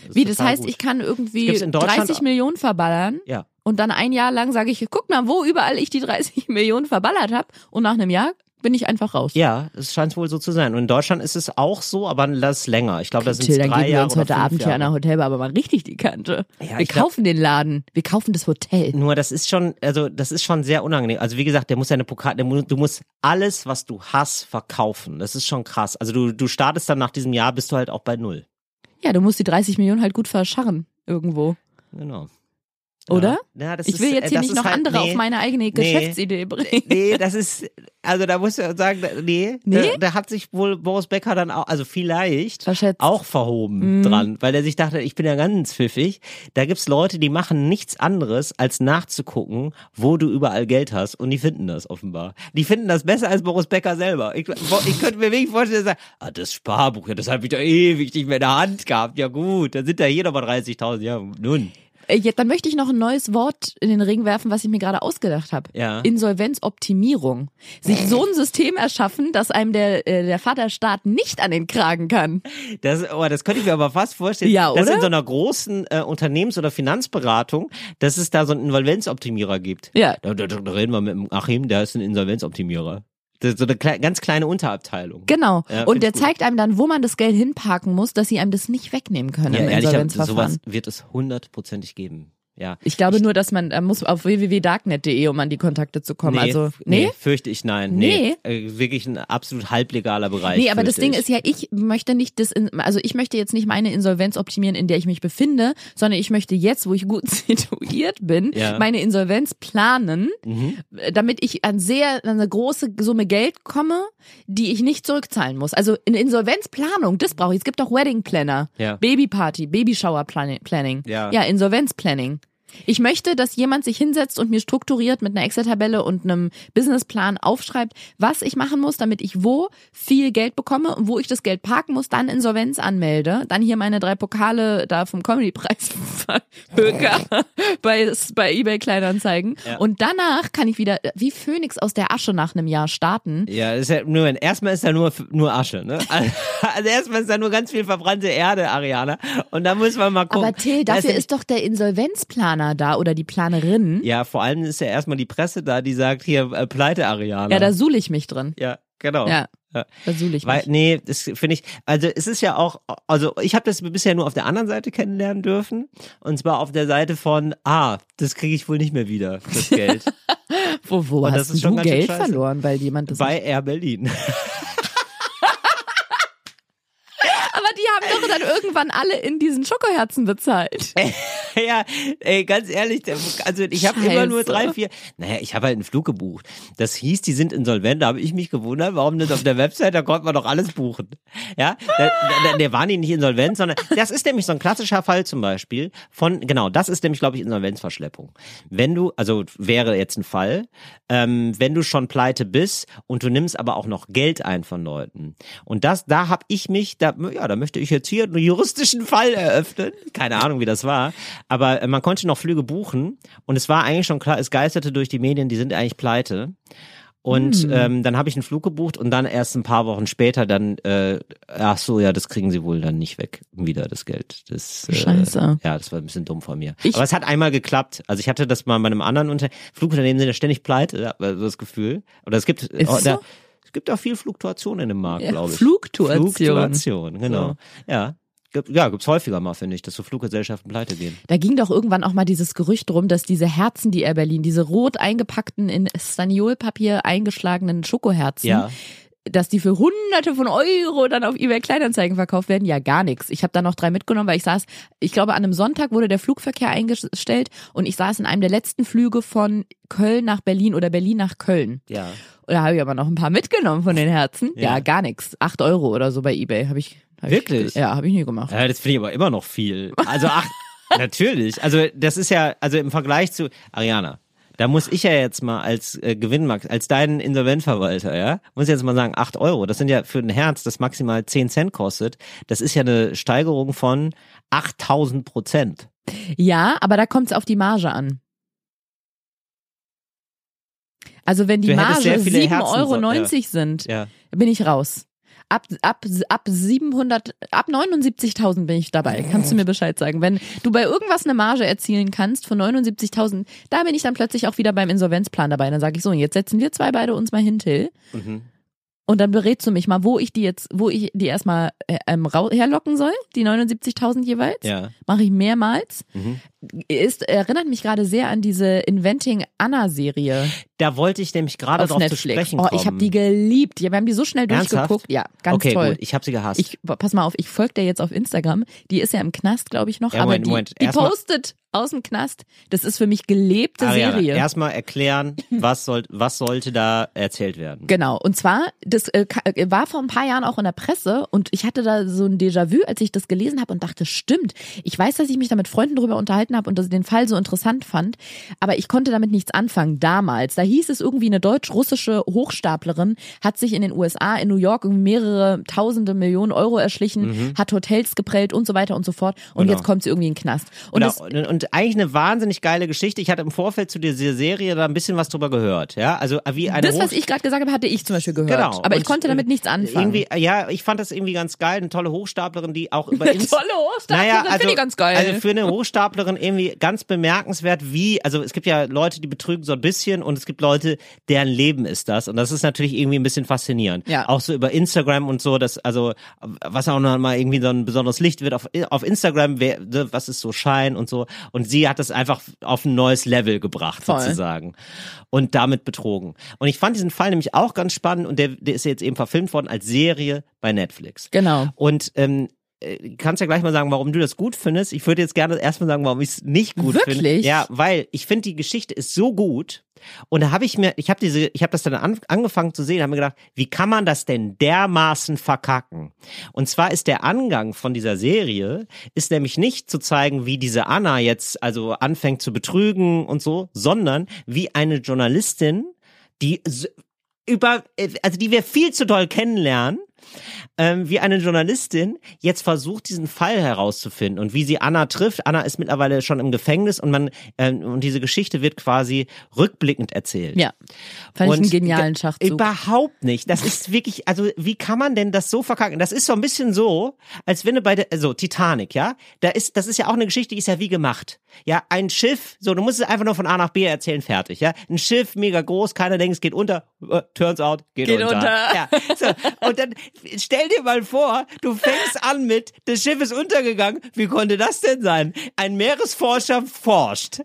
ist Wie, das heißt, gut. ich kann irgendwie Das gibt's in Deutschland 30 auch. Millionen verballern Ja. und dann ein Jahr lang sage ich, guck mal, wo überall ich die 30 *laughs* Millionen verballert habe und nach einem Jahr bin ich einfach raus. Ja, es scheint wohl so zu sein. Und in Deutschland ist es auch so, aber das länger. Ich glaube, das sind Till, dann drei geben wir Jahre uns oder heute Abend hier an der Jahre. Hotelbar aber mal richtig die Kante. Ja, wir ich glaub- kaufen den Laden, wir kaufen das Hotel. Nur das ist schon, also das ist schon sehr unangenehm. Also wie gesagt, der muss seine Pokal, der du musst alles, was du hast, verkaufen. Das ist schon krass. Also du, du startest dann nach diesem Jahr, bist du halt auch bei null. Ja, du musst die 30 Millionen halt gut verscharren irgendwo. Genau. Oder? Ja, das ich will jetzt äh, hier das nicht noch halt- andere nee. auf meine eigene Geschäftsidee bringen. Nee, das ist, also da muss ich sagen, nee, Nee? Da, da hat sich wohl Boris Becker dann auch, also vielleicht Verschätzt. auch verhoben dran, weil er sich dachte, ich bin ja ganz pfiffig. Da gibt's Leute, die machen nichts anderes, als nachzugucken, wo du überall Geld hast und die finden das offenbar. Die finden das besser als Boris Becker selber. Ich, ich könnte mir wirklich vorstellen, dass er sagt, ah, das Sparbuch, ja, das habe ich doch ewig nicht mehr in der Hand gehabt. Ja gut, dann sind da hier nochmal 30.000, ja nun. Äh, Jetzt, dann möchte ich noch ein neues Wort in den Ring werfen, was ich mir gerade ausgedacht habe. Ja. Insolvenzoptimierung. Sich so ein System erschaffen, dass einem der, äh, der Vaterstaat nicht an den Kragen kann. Das, oh, das könnte ich mir aber fast vorstellen, Ja, dass oder? in so einer großen äh, Unternehmens- oder Finanzberatung, dass es da so einen Insolvenzoptimierer gibt. Ja. Da, da, da reden wir mit dem Achim, der ist ein Insolvenzoptimierer. So eine klei ganz kleine Unterabteilung. Genau. Ja, und der zeigt einem dann, wo man das Geld hinparken muss, dass sie einem das nicht wegnehmen können Ja, im ehrlich, sowas wird es hundertprozentig geben. Ja. Ich glaube nur, dass man, man muss auf www.darknet.de, um an die Kontakte zu kommen. Nee, also, nee? fürchte ich nein. Nee. Äh, wirklich ein absolut halblegaler Bereich. Nee, aber das Ding ich. ist ja, ich möchte nicht das, in, also ich möchte jetzt nicht meine Insolvenz optimieren, in der ich mich befinde, sondern ich möchte jetzt, wo ich gut *laughs* situiert bin, Ja. meine Insolvenz planen, Mhm. äh, damit ich an sehr, an eine große Summe Geld komme, die ich nicht zurückzahlen muss. Also eine Insolvenzplanung, das brauche ich. Es gibt auch Wedding Planner, Ja. Babyparty, Babyshower. Planning. Ja. ja, Insolvenzplanning. Ich möchte, dass jemand sich hinsetzt und mir strukturiert mit einer Excel-Tabelle und einem Businessplan aufschreibt, was ich machen muss, damit ich wo viel Geld bekomme und wo ich das Geld parken muss, dann Insolvenz anmelde, dann hier meine drei Pokale da vom Comedy-Preis *laughs* *laughs* bei, bei eBay Kleinanzeigen Ja. und danach kann ich wieder wie Phönix aus der Asche nach einem Jahr starten. Ja, das ist ja nur, erstmal ist da nur, nur Asche, ne? *laughs* Also erstmal ist da nur ganz viel verbrannte Erde, Ariana. Und da muss man mal gucken. Aber Till, Da dafür ja ist doch der Insolvenzplaner da oder die Planerin. Ja, vor allem ist ja erstmal die Presse da, die sagt hier äh, Pleite Ariana. Ja, da suhle ich mich drin. ja genau. Ja, Ja. da suhle ich Weil, mich. nee, das finde ich, also es ist ja auch, also ich habe das bisher nur auf der anderen Seite kennenlernen dürfen. Und zwar auf der Seite von, ah, das kriege ich wohl nicht mehr wieder, das Geld. *laughs* Wo, wo Und hast du Geld scheiße. verloren, weil jemand das bei Air Berlin. *laughs* Aber die haben doch dann irgendwann alle in diesen Schokoherzen bezahlt. *laughs* ja, ey, ganz ehrlich, also ich habe immer nur drei, vier. Naja, ich habe halt einen Flug gebucht. Das hieß, die sind insolvent. Da habe ich mich gewundert, warum das auf der Website, da konnte man doch alles buchen. Ja, da, da, der die nicht insolvent, sondern das ist nämlich so ein klassischer Fall zum Beispiel von, genau, das ist nämlich, glaube ich, Insolvenzverschleppung. Wenn du, also wäre jetzt ein Fall, ähm, wenn du schon pleite bist und du nimmst aber auch noch Geld ein von Leuten. Und das, da habe ich mich, da, ja, da möchte ich jetzt hier einen juristischen Fall eröffnen. Keine Ahnung, wie das war. Aber äh, man konnte noch Flüge buchen und es war eigentlich schon klar, es geisterte durch die Medien, die sind eigentlich pleite. Und ähm, dann habe ich einen Flug gebucht und dann erst ein paar Wochen später dann, äh, ach so, ja, das kriegen sie wohl dann nicht weg, wieder das Geld. Das, äh, Scheiße. Ja, das war ein bisschen dumm von mir. Ich- Aber es hat einmal geklappt. Also ich hatte das mal bei einem anderen Unter Flugunternehmen sind ja ständig pleite, ja, also das Gefühl. Oder es gibt, Ist oh, so? Es gibt auch viel Fluktuation in dem Markt, Ja, glaube ich. Fluktuation. Fluktuation, genau. So. Ja. Gibt- Ja, gibt's häufiger mal, finde ich, dass so Fluggesellschaften pleite gehen. Da ging doch irgendwann auch mal dieses Gerücht drum, dass diese Herzen, die Air Berlin, diese rot eingepackten, in Staniolpapier eingeschlagenen Schokoherzen, Ja. Dass die für hunderte von Euro dann auf eBay Kleinanzeigen verkauft werden, ja gar nichts. Ich habe da noch drei mitgenommen, weil ich saß, ich glaube an einem Sonntag wurde der Flugverkehr eingestellt und ich saß in einem der letzten Flüge von Köln nach Berlin oder Berlin nach Köln. Ja. Und da habe ich aber noch ein paar mitgenommen von den Herzen. Ja, Ja. gar nichts. Acht Euro oder so bei eBay habe ich. Hab Wirklich? Ich, ja, habe ich nie gemacht. Ja, das finde ich aber immer noch viel. Also ach, *laughs* natürlich. Also das ist ja, also im Vergleich zu Ariana, da muss ich ja jetzt mal als äh, Gewinnmax, als dein Insolventverwalter, ja, muss ich jetzt mal sagen, acht Euro. Das sind ja für ein Herz, das maximal 10 Cent kostet. Das ist ja eine Steigerung von 8000 Prozent. Ja, aber da kommt es auf die Marge an. Also wenn die Marge viele 7,90 Herzen- Euro ja. sind, Ja. bin ich raus. Ab, ab, ab 700, ab 79.000 bin ich dabei. Kannst du mir Bescheid sagen? Wenn du bei irgendwas eine Marge erzielen kannst von 79.000, da bin ich dann plötzlich auch wieder beim Insolvenzplan dabei. Dann sage ich so, jetzt setzen wir zwei beide uns mal hin, Till. Mhm. Und dann berätst du mich mal, wo ich die jetzt, wo ich die erstmal äh, ähm, herlocken soll, die 79.000 jeweils. Ja. Mache ich mehrmals. Mhm. Ist, erinnert mich gerade sehr an diese Inventing Anna Serie Da wollte ich nämlich gerade auf drauf zu Netflix. sprechen Oh, kommen. ich habe die geliebt. Ja, wir haben die so schnell Ernsthaft? durchgeguckt. Ja, ganz okay, toll. gut, ich habe sie gehasst. Ich pass mal auf, ich folge der jetzt auf Instagram. Die ist ja im Knast, glaube ich noch, Ja, aber Moment, die, Moment. die postet aus dem Knast. Das ist für mich gelebte Ariana, Serie. erstmal erklären, was, soll, was sollte da erzählt werden. Genau. Und zwar, das äh, äh, war vor ein paar Jahren auch in der Presse und ich hatte da so ein Déjà-vu, als ich das gelesen habe und dachte, stimmt. Ich weiß, dass ich mich da mit Freunden drüber unterhalten habe und dass ich den Fall so interessant fand, aber ich konnte damit nichts anfangen damals. Da hieß es irgendwie, eine deutsch-russische Hochstaplerin hat sich in den USA, in New York irgendwie mehrere tausende Millionen Euro erschlichen, hat Hotels geprellt und so weiter und so fort. Und Mhm. Genau. jetzt kommt sie irgendwie in den Knast. Und Genau. das, Und, und eigentlich eine wahnsinnig geile Geschichte. Ich hatte im Vorfeld zu dieser Serie da ein bisschen was drüber gehört. Ja, also wie eine das, was Hoch- ich gerade gesagt habe, hatte ich zum Beispiel gehört. Genau. Aber ich konnte damit äh, nichts anfangen. Irgendwie, ja, ich fand das irgendwie ganz geil. Eine tolle Hochstaplerin, die auch über Inst- Tolle Hochstaplerin, das finde ich ganz geil. Also für eine Hochstaplerin irgendwie ganz bemerkenswert, wie, also es gibt ja Leute, die betrügen so ein bisschen und es gibt Leute, deren Leben ist das. Und das ist natürlich irgendwie ein bisschen faszinierend. Ja. Auch so über Instagram und so, dass, also, was auch noch mal irgendwie so ein besonderes Licht wird auf, auf Instagram, wer, was ist so Schein und so. Und sie hat das einfach auf ein neues Level gebracht, Voll. sozusagen. Und damit betrogen. Und ich fand diesen Fall nämlich auch ganz spannend und der, der ist jetzt eben verfilmt worden als Serie bei Netflix. Genau. Und ähm, äh, kannst ja gleich mal sagen, warum du das gut findest. Ich würde jetzt gerne erstmal sagen, warum ich es nicht gut finde. Wirklich? Ja, weil ich finde die Geschichte ist so gut. Und da habe ich mir, ich habe diese, ich habe das dann an, angefangen zu sehen, habe mir gedacht, wie kann man das denn dermaßen verkacken? Und zwar ist der Angang von dieser Serie ist nämlich nicht zu zeigen, wie diese Anna jetzt also anfängt zu betrügen und so, sondern wie eine Journalistin, die über, äh, also die wir viel zu doll kennenlernen, ähm, wie eine Journalistin jetzt versucht, diesen Fall herauszufinden und wie sie Anna trifft. Anna ist mittlerweile schon im Gefängnis und man ähm, und diese Geschichte wird quasi rückblickend erzählt. Ja. Fand ich Und einen genialen ge- Schachzug. Überhaupt nicht. Das ist wirklich, also wie kann man denn das so verkacken? Das ist so ein bisschen so, als wenn du bei der, also Titanic, ja, da ist, das ist ja auch eine Geschichte, die ist ja wie gemacht. Ja, ein Schiff, so, du musst es einfach nur von A nach B erzählen, fertig, ja. Ein Schiff, mega groß, keiner denkt, es geht unter, äh, turns out, geht, Geht unter. unter. Ja, so. Und dann stell dir mal vor, du fängst an mit, das Schiff ist untergegangen, wie konnte das denn sein? Ein Meeresforscher forscht.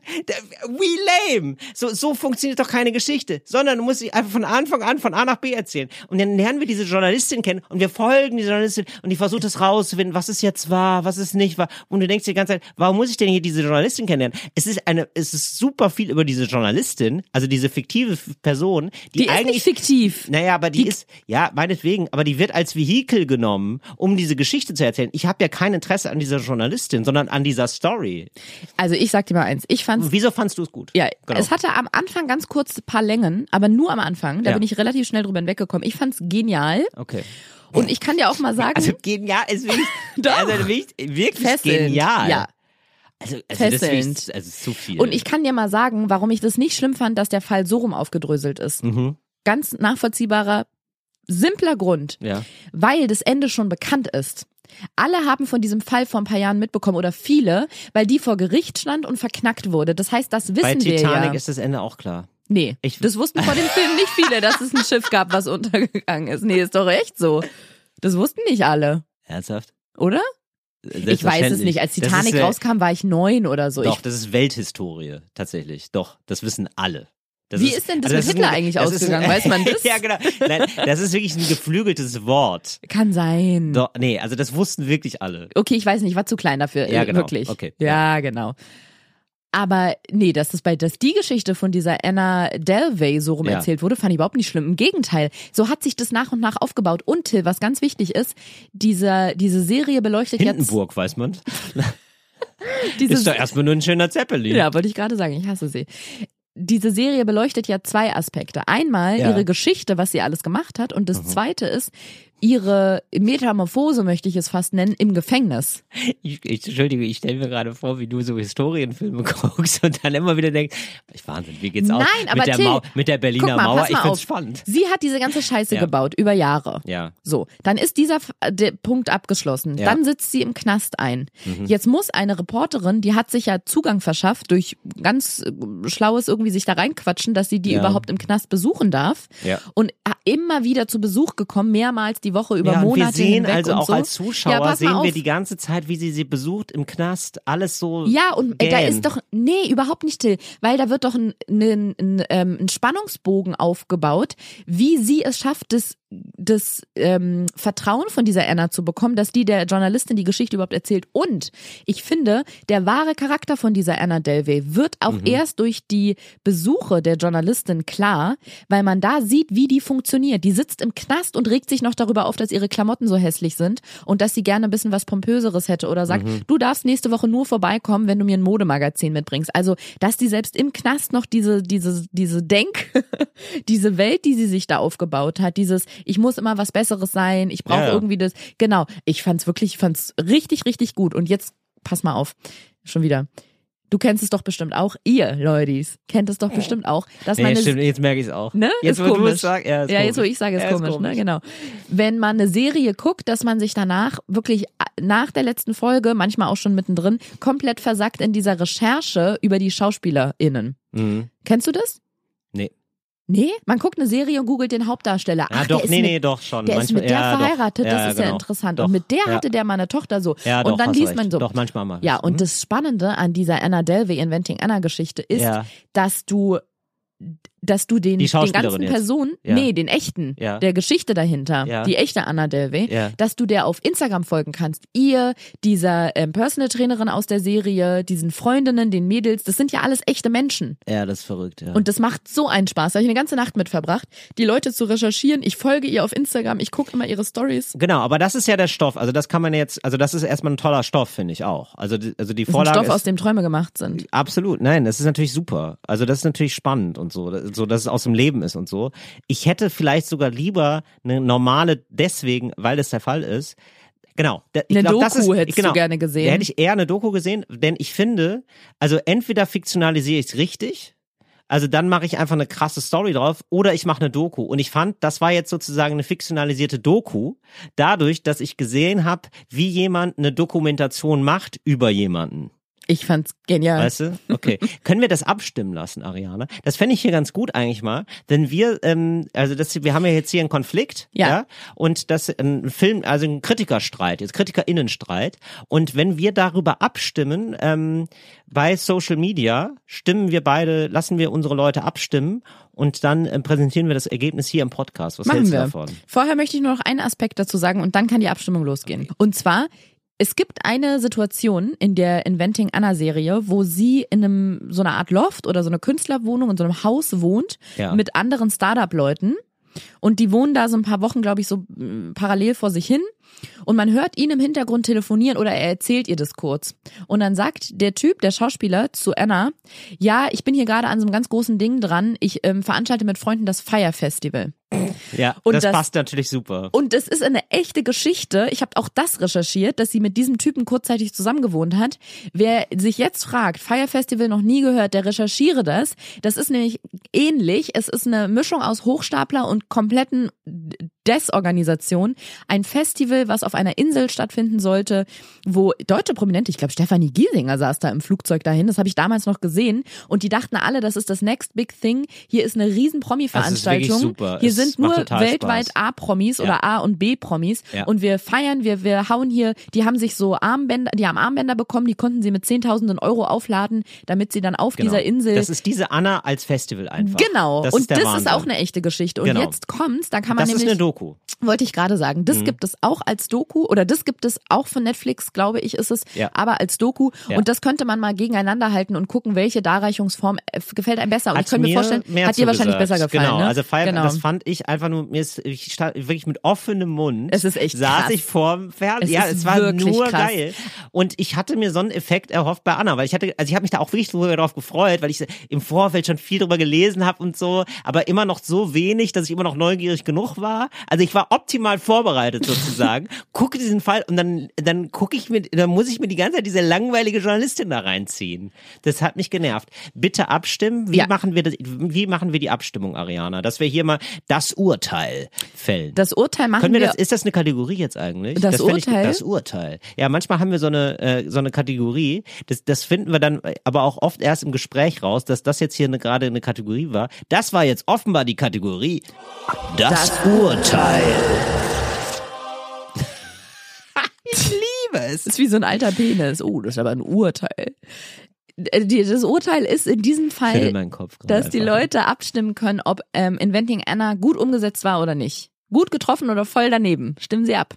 Wie lame. So, so funktioniert doch keine Geschichte, sondern du musst sie einfach von Anfang an von A nach B erzählen. Und dann lernen wir diese Journalistin kennen und wir folgen die Journalistin und die versucht es rauszufinden, was es jetzt war, was es nicht war. Und du denkst dir die ganze Zeit, warum muss ich denn hier diese Journalistin kennenlernen? Es ist eine, es ist super viel über diese Journalistin, also diese fiktive Person, die, die ist eigentlich nicht fiktiv. naja, aber die, Die- ist, ja, meinetwegen, aber die wird als Vehikel genommen, um diese Geschichte zu erzählen. Ich habe ja kein Interesse an dieser Journalistin, sondern an dieser Story. Also ich sag dir mal eins, ich fand's Wieso fandst du es gut? Ja, Genau. es hatte am Anfang ganz kurz ein paar Längen, aber nur am Anfang. Da Ja. bin ich relativ schnell drüber hinweggekommen. Ich fand's genial Okay. und ich kann dir auch mal sagen, Also genial, ist wirklich, *laughs* Doch. also wirklich, wirklich fesselnd. genial. Ja. Also, also das ist Fesselnd. also zu viel. Und ich kann dir mal sagen, warum ich das nicht schlimm fand, dass der Fall so rum aufgedröselt ist. Mhm. Ganz nachvollziehbarer, simpler Grund, Ja. weil das Ende schon bekannt ist. Alle haben von diesem Fall vor ein paar Jahren mitbekommen oder viele, weil die vor Gericht stand und verknackt wurde. Das heißt, das wissen Bei wir Titanic ja. ist das Ende auch klar. Nee, Ich- das wussten vor dem Film nicht viele, dass es ein *laughs* Schiff gab, was untergegangen ist. Nee, ist doch echt so. Das wussten nicht alle, Ernsthaft? oder? Ich weiß es nicht. Als Titanic ist, rauskam, war ich neun oder so. Doch, ich, das ist Welthistorie, tatsächlich. Doch, das wissen alle. Das Wie ist denn das mit ist Hitler ein- eigentlich das ist ausgegangen? Weiß man *laughs* das? ja, genau. Nein, das ist wirklich ein geflügeltes Wort. kann sein. Doch, nee, also das wussten wirklich alle. Okay, ich weiß nicht, war zu klein dafür. Ja, äh, genau. Wirklich. Okay, Ja, genau. Aber nee, dass das bei, dass die Geschichte von dieser Anna Delvey so rum Ja. erzählt wurde, fand ich überhaupt nicht schlimm. Im Gegenteil. So hat sich das nach und nach aufgebaut. Und Till, was ganz wichtig ist, diese, diese Serie beleuchtet Hindenburg, weiß man. jetzt, *laughs* *laughs* diese, Ist doch erstmal nur ein schöner Zeppelin. Ja, wollte ich gerade sagen, ich hasse sie. Diese Serie beleuchtet ja zwei Aspekte. Einmal Ja. Mhm. ihre Geschichte, was sie alles gemacht hat, und das zweite ist ihre Metamorphose, möchte ich es fast nennen, im Gefängnis. Ich, ich, Entschuldige, ich stelle mir gerade vor, wie du so Historienfilme *laughs* guckst und dann immer wieder denkst, ich Wahnsinn, wie geht's aus? Nein, aber mit der, Till, mit der Berliner mal, Mauer, ich find's auf. spannend. Sie hat diese ganze Scheiße Ja. gebaut über Jahre. Ja. So, dann ist dieser äh, der Punkt abgeschlossen. Ja. Mhm. Dann sitzt sie im Knast ein. Jetzt muss eine Reporterin, die hat sich ja Zugang verschafft durch ganz äh, schlaues irgendwie sich da reinquatschen, dass sie die Ja. überhaupt im Knast besuchen darf. Ja. Und immer wieder zu Besuch gekommen, mehrmals die Woche über ja, Monate wir sehen also und auch so. als Zuschauer ja, sehen wir auf. die ganze Zeit, wie sie sie besucht im Knast, alles so. Ja, und äh, da gähn. ist doch, nee, überhaupt nicht, Till, weil da wird doch ein, ein, ein, ähm, ein Spannungsbogen aufgebaut, wie sie es schafft, das, das ähm, Vertrauen von dieser Anna zu bekommen, dass die der Journalistin die Geschichte überhaupt erzählt. Und ich finde, der wahre Charakter von dieser Anna Delvey wird auch Mhm. erst durch die Besuche der Journalistin klar, weil man da sieht, wie die funktioniert. Die sitzt im Knast und regt sich noch darüber auf, dass ihre Klamotten so hässlich sind und dass sie gerne ein bisschen was Pompöseres hätte oder sagt, Mhm. du darfst nächste Woche nur vorbeikommen, wenn du mir ein Modemagazin mitbringst. Also, dass die selbst im Knast noch diese, diese, diese Denk, *laughs* diese Welt, die sie sich da aufgebaut hat, dieses, ich muss immer was Besseres sein, ich brauche ja. irgendwie das. Genau, ich fand's wirklich, ich fand's richtig, richtig gut. Und jetzt, pass mal auf, schon wieder. Du kennst es doch bestimmt auch, ihr Leutis, kennt es doch bestimmt auch, dass Nee, man stimmt, jetzt merke ich es auch. Ne? Jetzt, ist wo du komisch. es sagst, ja, ist ja, komisch. jetzt wo ich sage, ist Ja, komisch, ne? Genau. Wenn man eine Serie guckt, dass man sich danach wirklich nach der letzten Folge, manchmal auch schon mittendrin, komplett versackt in dieser Recherche über die SchauspielerInnen. Mhm. Kennst du das? Nee. Man guckt eine Serie und googelt den Hauptdarsteller. Ja, Ach, doch, der ist nee, mit, nee, doch schon. Der ist Manchmal, mit der ja, doch. verheiratet, das ist ja genau. interessant. Doch, Und mit der ja. hatte der mal eine Tochter so. Ja, doch, und dann hast du liest recht. man so. Doch, manchmal mal. Ja, und Mhm. das Spannende an dieser Anna Delvey Inventing Anna Geschichte ist, Ja. dass du dass du den, den ganzen jetzt. Personen, Ja. nee, den echten, Ja. der Geschichte dahinter, Ja. die echte Anna Delvey, dass du der auf Instagram folgen kannst. Ihr, dieser ähm, Personal Trainerin aus der Serie, diesen Freundinnen, den Mädels, das sind ja alles echte Menschen. Ja, das ist verrückt, ja. Und das macht so einen Spaß. Da habe ich eine ganze Nacht mit verbracht, die Leute zu recherchieren. Ich folge ihr auf Instagram, ich gucke immer ihre Stories. Genau, aber das ist ja der Stoff. Also das kann man jetzt, also das ist erstmal ein toller Stoff, finde ich auch. Also die, also die Das ist ein Vorlage Stoff, ist, aus dem Träume gemacht sind. Absolut, nein, das ist natürlich super. Also das ist natürlich spannend und so, so dass es aus dem Leben ist und so. Ich hätte vielleicht sogar lieber eine normale, deswegen, weil das der Fall ist. Genau. Ich Eine glaub, das Doku ist, hättest genau, du gerne gesehen. Da hätte ich eher eine Doku gesehen, denn ich finde, also entweder fiktionalisiere ich es richtig, also dann mache ich einfach eine krasse Story drauf oder ich mache eine Doku. Und ich fand, das war jetzt sozusagen eine fiktionalisierte Doku, dadurch, dass ich gesehen habe, wie jemand eine Dokumentation macht über jemanden. Ich fand's genial. Weißt du? Okay. Können wir das abstimmen lassen, Ariane? Das fände ich hier ganz gut eigentlich mal, denn wir, ähm, also das, wir haben ja jetzt hier einen Konflikt, Ja. und das ein Film, also ein Kritikerstreit, jetzt KritikerInnenstreit. Und wenn wir darüber abstimmen, ähm, bei Social Media, stimmen wir beide, lassen wir unsere Leute abstimmen und dann ähm, präsentieren wir das Ergebnis hier im Podcast. Was Machen hältst wir. du davon? Vorher möchte ich nur noch einen Aspekt dazu sagen und dann kann die Abstimmung losgehen. Und zwar, es gibt eine Situation in der Inventing Anna Serie, wo sie in einem so einer Art Loft oder so eine Künstlerwohnung in so einem Haus wohnt Ja. mit anderen Startup-Leuten. Und die wohnen da so ein paar Wochen, glaube ich, so mm, parallel vor sich hin. Und man hört ihn im Hintergrund telefonieren oder er erzählt ihr das kurz. Und dann sagt der Typ, der Schauspieler, zu Anna, ja, ich bin hier gerade an so einem ganz großen Ding dran. Ich ähm, veranstalte mit Freunden das Fire Festival. Ja, Und das, das- passt natürlich super. Und es ist eine echte Geschichte. Ich habe auch das recherchiert, dass sie mit diesem Typen kurzzeitig zusammengewohnt hat. Wer sich jetzt fragt, Fire Festival noch nie gehört, der recherchiere das. Das ist nämlich ähnlich. Es ist eine Mischung aus Hochstapler und kompletten Desorganisation. Ein Festival, was auf einer Insel stattfinden sollte, wo deutsche Prominente, ich glaube Stefanie Giesinger saß da im Flugzeug dahin, das habe ich damals noch gesehen. Und die dachten alle, das ist das Next Big Thing. Hier ist eine riesen Promi-Veranstaltung. Hier Es sind nur weltweit. A-Promis Ja. oder A- und B-Promis. Ja. Und wir feiern, wir, wir hauen hier, die haben sich so Armbänder, die haben Armbänder bekommen, die konnten sie mit Zehntausenden Euro aufladen, damit sie dann auf Genau. dieser Insel. Das ist diese Anna als Festival einfach. Genau, Das und ist das Wahnsinn. ist auch eine echte Geschichte. Und Genau. jetzt kommt's, da kann man Das nämlich, Doku. wollte ich gerade sagen, das Mhm. gibt es auch als Doku oder das gibt es auch von Netflix, glaube ich, ist es, Ja. aber als Doku. Ja. Und das könnte man mal gegeneinander halten und gucken, welche Darreichungsform äh, gefällt einem besser. Und Hat ich könnte mir vorstellen, hat dir wahrscheinlich besser gefallen. Genau, ne? also Fire, genau. das fand ich einfach nur, mir ist, ich stand wirklich mit offenem Mund. Es ist echt Saß krass. ich vorm Fernseher. Es Ja, es war nur krass. geil. Und ich hatte mir so einen Effekt erhofft bei Anna, weil ich hatte, also ich habe mich da auch wirklich drüber drauf gefreut, weil ich im Vorfeld schon viel drüber gelesen habe und so, aber immer noch so wenig, dass ich immer noch neugierig genug war. Also ich war optimal vorbereitet sozusagen. *laughs* gucke diesen Fall und dann, dann gucke ich mir, dann muss ich mir die ganze Zeit diese langweilige Journalistin da reinziehen. Das hat mich genervt. Bitte abstimmen. Wie Ja. machen wir das, wie machen wir die Abstimmung, Ariana? Dass wir hier mal das Urteil fällen. Das Urteil machen Können wir wir das, ist das eine Kategorie jetzt eigentlich? Das fänd Urteil? Ich, das Urteil. Ja, manchmal haben wir so eine, äh, so eine Kategorie. Das, das finden wir dann aber auch oft erst im Gespräch raus, dass das jetzt hier eine, gerade eine Kategorie war. Das war jetzt offenbar die Kategorie. Das, Urteil. Teil. *laughs* ich liebe es. Das ist wie so ein alter Penis. Oh, das ist aber ein Urteil. Äh, das Urteil ist in diesem Fall, in dass die Leute abstimmen können, ob ähm, Inventing Anna gut umgesetzt war oder nicht. Gut getroffen oder voll daneben. Stimmen sie ab.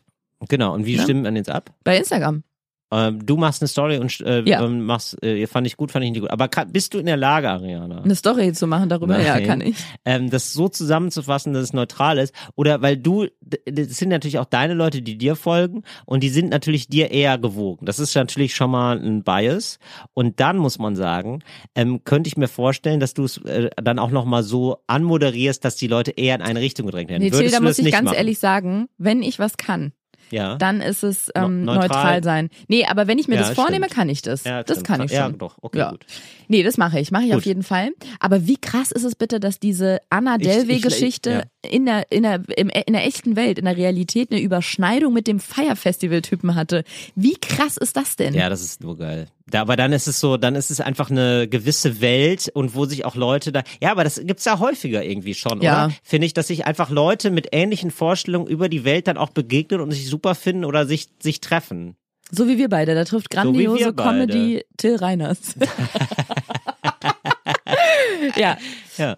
Genau, und wie ja? stimmt man jetzt ab? Bei Instagram. Ähm, du machst eine Story und äh, Ja. ähm, machst, äh, fand ich gut, fand ich nicht gut. Aber kann, bist du in der Lage, Ariana, Eine Story zu machen darüber, ja, Nein. kann ich. ähm, das so zusammenzufassen, dass es neutral ist? Oder weil du, das sind natürlich auch deine Leute, die dir folgen und die sind natürlich dir eher gewogen. Das ist natürlich schon mal ein Bias. Und dann muss man sagen, ähm, könnte ich mir vorstellen, dass du es äh, dann auch nochmal so anmoderierst, dass die Leute eher in eine Richtung gedrängt werden. Nee, Till, Würdest da du muss ich ganz machen? ehrlich sagen, wenn ich was kann, ja. dann ist es ähm, No- neutral. neutral. sein. Nee, aber wenn ich mir Ja, das vornehme, stimmt. kann ich das. ja, das stimmt. kann ich schon. Ja, doch, okay, Ja. gut. Nee, das mache ich. Mache ich Gut. auf jeden Fall. Aber wie krass ist es bitte, dass diese Anna Ich- ich- Delvey-Geschichte in, der, in, der, im, in der echten Welt, in der Realität eine Überschneidung mit dem Fire-Festival-Typen hatte. Wie krass ist das denn? Ja, das ist nur geil. Da, aber dann ist es so, dann ist es einfach eine gewisse Welt und wo sich auch Leute da, ja, aber das gibt's ja häufiger irgendwie schon, Ja. oder? Finde ich, dass sich einfach Leute mit ähnlichen Vorstellungen über die Welt dann auch begegnen und sich super finden oder sich, sich treffen. So wie wir beide. Da trifft grandiose beide. Comedy Till Reiners. *laughs* ja. Ja.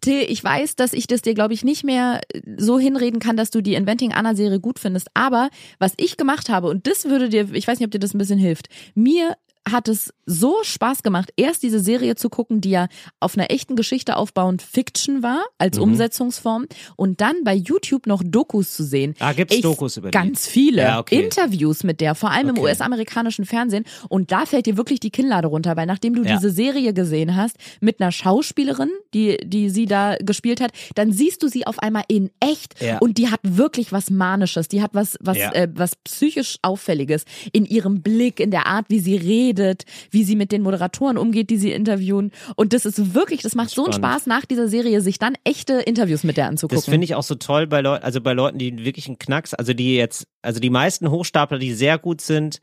Till, ich weiß, dass ich das dir, glaube ich, nicht mehr so hinreden kann, dass du die Inventing Anna Serie gut findest. Aber was ich gemacht habe, und das würde dir, ich weiß nicht, ob dir das ein bisschen hilft, mir hat es so Spaß gemacht, erst diese Serie zu gucken, die ja auf einer echten Geschichte aufbauend Fiction war, als Mhm. Umsetzungsform, und dann bei YouTube noch Dokus zu sehen. Ah, gibt's Ich- Dokus über die? Ganz viele Ja, okay. Interviews mit der, vor allem im Okay. US-amerikanischen Fernsehen. Und da fällt dir wirklich die Kinnlade runter, weil nachdem du Ja. diese Serie gesehen hast mit einer Schauspielerin, die, die sie da gespielt hat, dann siehst du sie auf einmal in echt Ja. und die hat wirklich was Manisches, die hat was, was, äh, was psychisch Auffälliges in ihrem Blick, in der Art, wie sie redet, wie sie mit den Moderatoren umgeht, die sie interviewen. Und das ist wirklich, das macht so einen Spannend. Spaß nach dieser Serie, sich dann echte Interviews mit der anzugucken. Das finde ich auch so toll bei Leuten, also bei Leuten, die wirklich einen Knacks, also die jetzt, also die meisten Hochstapler, die sehr gut sind,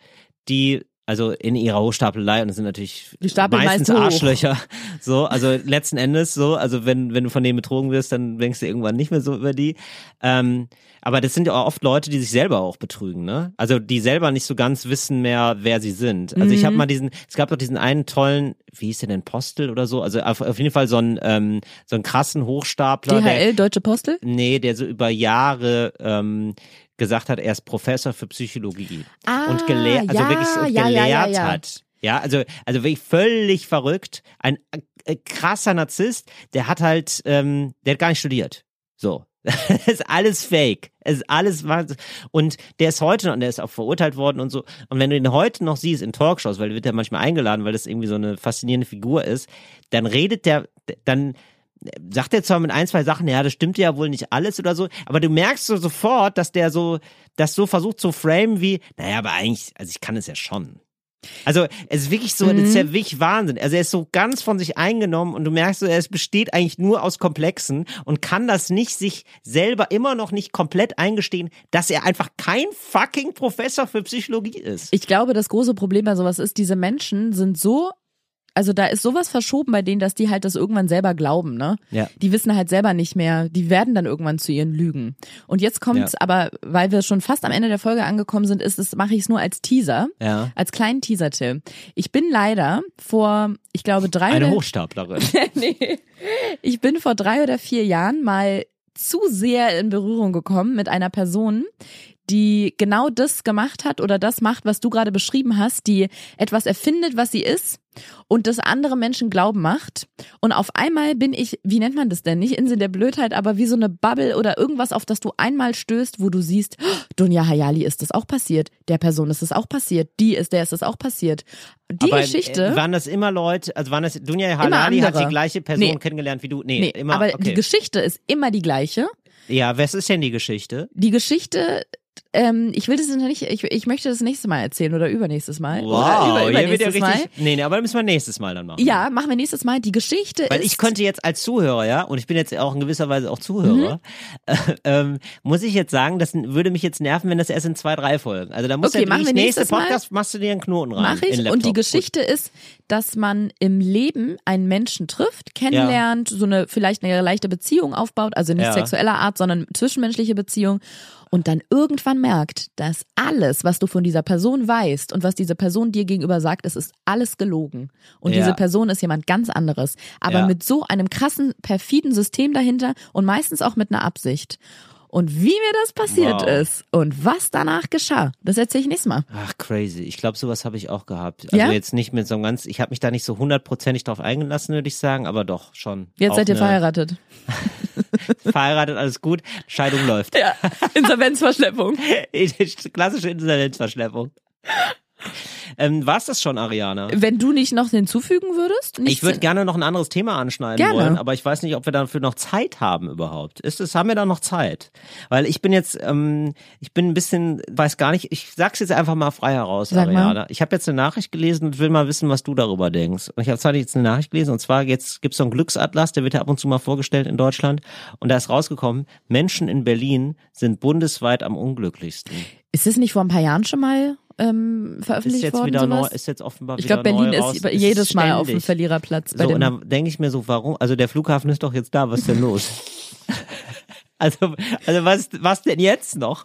die also in ihrer Hochstapelei und das sind natürlich meistens. Arschlöcher. *laughs* So, also letzten Endes so, also wenn wenn du von denen betrogen wirst, dann denkst du irgendwann nicht mehr so über die. Ähm, aber das sind ja auch oft Leute, die sich selber auch betrügen, ne? Also die selber nicht so ganz wissen mehr, wer sie sind. Also Mhm. ich habe mal diesen, es gab doch diesen einen tollen, wie hieß der denn, Postel oder so? Also auf, auf jeden Fall so einen ähm, so einen krassen Hochstapler, der DHL, Deutsche Postel? Nee, der so über Jahre ähm, gesagt hat, er ist Professor für Psychologie Ah, und gelehrt, also ja, wirklich so ja, gelehrt ja. hat. Ja, also also wirklich völlig verrückt, ein äh, krasser Narzisst, der hat halt, ähm, der hat gar nicht studiert. So. *laughs* Das ist alles fake. Es ist alles Wahnsinn. Und der ist heute noch, und der ist auch verurteilt worden und so. Und wenn du ihn heute noch siehst in Talkshows, weil der wird ja manchmal eingeladen, weil das irgendwie so eine faszinierende Figur ist, dann redet der, dann sagt er zwar mit ein, zwei Sachen, ja, das stimmt ja wohl nicht alles oder so, aber du merkst so sofort, dass der so, das so versucht zu framen wie, naja, aber eigentlich, also ich kann es ja schon. Also es ist wirklich so, das ist ja wirklich Wahnsinn. Also er ist so ganz von sich eingenommen und du merkst so, es besteht eigentlich nur aus Komplexen und kann das nicht sich selber immer noch nicht komplett eingestehen, dass er einfach kein fucking Professor für Psychologie ist. Ich glaube, das große Problem bei sowas ist, diese Menschen sind so, also da ist sowas verschoben bei denen, dass die halt das irgendwann selber glauben, ne? Ja. Die wissen halt selber nicht mehr, die werden dann irgendwann zu ihren Lügen. Und jetzt kommt's Ja. aber, weil wir schon fast am Ende der Folge angekommen sind, ist es, mache ich es nur als Teaser. Ja. Als kleinen Teaser-Tipp. Ich bin leider vor, ich glaube, drei Eine oder Hochstaplerin. *laughs* nee. Ich bin vor drei oder vier Jahren mal zu sehr in Berührung gekommen mit einer Person, die genau das gemacht hat oder das macht, was du gerade beschrieben hast, die etwas erfindet, was sie ist und das andere Menschen glauben macht. Und auf einmal bin ich, wie nennt man das denn? Nicht Insel der Blödheit, aber wie so eine Bubble oder irgendwas, auf das du einmal stößt, wo du siehst, oh, Dunja Hayali ist das auch passiert, der Person ist es auch passiert, die ist, der ist es auch passiert. Die aber, Geschichte. Äh, waren das immer Leute, also waren das, Dunja Halali hat die gleiche Person Nee. kennengelernt wie du? Nee, nee, immer, aber okay. die Geschichte ist immer die gleiche. Ja, was ist denn die Geschichte? Die Geschichte, ähm, ich will das nicht, ich, ich möchte das nächste Mal erzählen oder übernächstes Mal. oder über, hier wird ja übernächstes Mal. richtig, nee, nee, aber das müssen wir nächstes Mal dann machen. Ja, machen wir nächstes Mal. Die Geschichte Weil ist. ich könnte jetzt als Zuhörer, ja, und ich bin jetzt auch in gewisser Weise auch Zuhörer, äh, *laughs* ähm, muss ich jetzt sagen, das würde mich jetzt nerven, wenn das erst in zwei, drei Folgen. Also da muss Okay, ja machen wir nächste nächstes Mal. Podcast, machst du dir einen Knoten rein. Mache in ich. Und die. Geschichte ist, dass man im Leben einen Menschen trifft, kennenlernt, so eine vielleicht eine leichte Beziehung aufbaut, also nicht Ja. sexueller Art, sondern zwischenmenschliche Beziehung. Und dann irgendwann merkt, dass alles, was du von dieser Person weißt und was diese Person dir gegenüber sagt, es ist alles gelogen. Und Ja. diese Person ist jemand ganz anderes. Aber Ja. mit so einem krassen, perfiden System dahinter und meistens auch mit einer Absicht. Und wie mir das passiert Wow. ist und was danach geschah, das erzähle ich nächstes Mal. Ach, crazy. Ich glaube, sowas habe ich auch gehabt. Also Ja? jetzt nicht mit so einem ganz, ich habe mich da nicht so hundertprozentig drauf eingelassen, würde ich sagen, aber doch schon. Jetzt seid ihr verheiratet. *laughs* Verheiratet, alles gut. Scheidung läuft. Ja, Insolvenzverschleppung. *laughs* Klassische Insolvenzverschleppung. Ähm, war's das schon, Ariana? Wenn du nicht noch hinzufügen würdest? Ich würde gerne noch ein anderes Thema anschneiden Gerne. wollen, aber ich weiß nicht, ob wir dafür noch Zeit haben überhaupt. Ist es, haben wir da noch Zeit? Weil ich bin jetzt, ähm, ich bin ein bisschen, weiß gar nicht, ich sag's jetzt einfach mal frei heraus, Sag mal. Ariana. Ich habe jetzt eine Nachricht gelesen und will mal wissen, was du darüber denkst. Und ich habe zwar jetzt eine Nachricht gelesen und zwar jetzt gibt's so einen Glücksatlas, der wird ja ab und zu mal vorgestellt in Deutschland und da ist rausgekommen, Menschen in Berlin sind bundesweit am unglücklichsten. Ist das nicht vor ein paar Jahren schon mal ähm, Ist veröffentlicht jetzt worden? wieder neu, sowas? ist jetzt offenbar ich glaube, Berlin neu ist raus. jedes Mal auf dem. Verliererplatz. So, und dann denke ich mir so, warum? Also der Flughafen ist doch jetzt da, was ist denn los? *laughs* also, also was, was denn jetzt noch?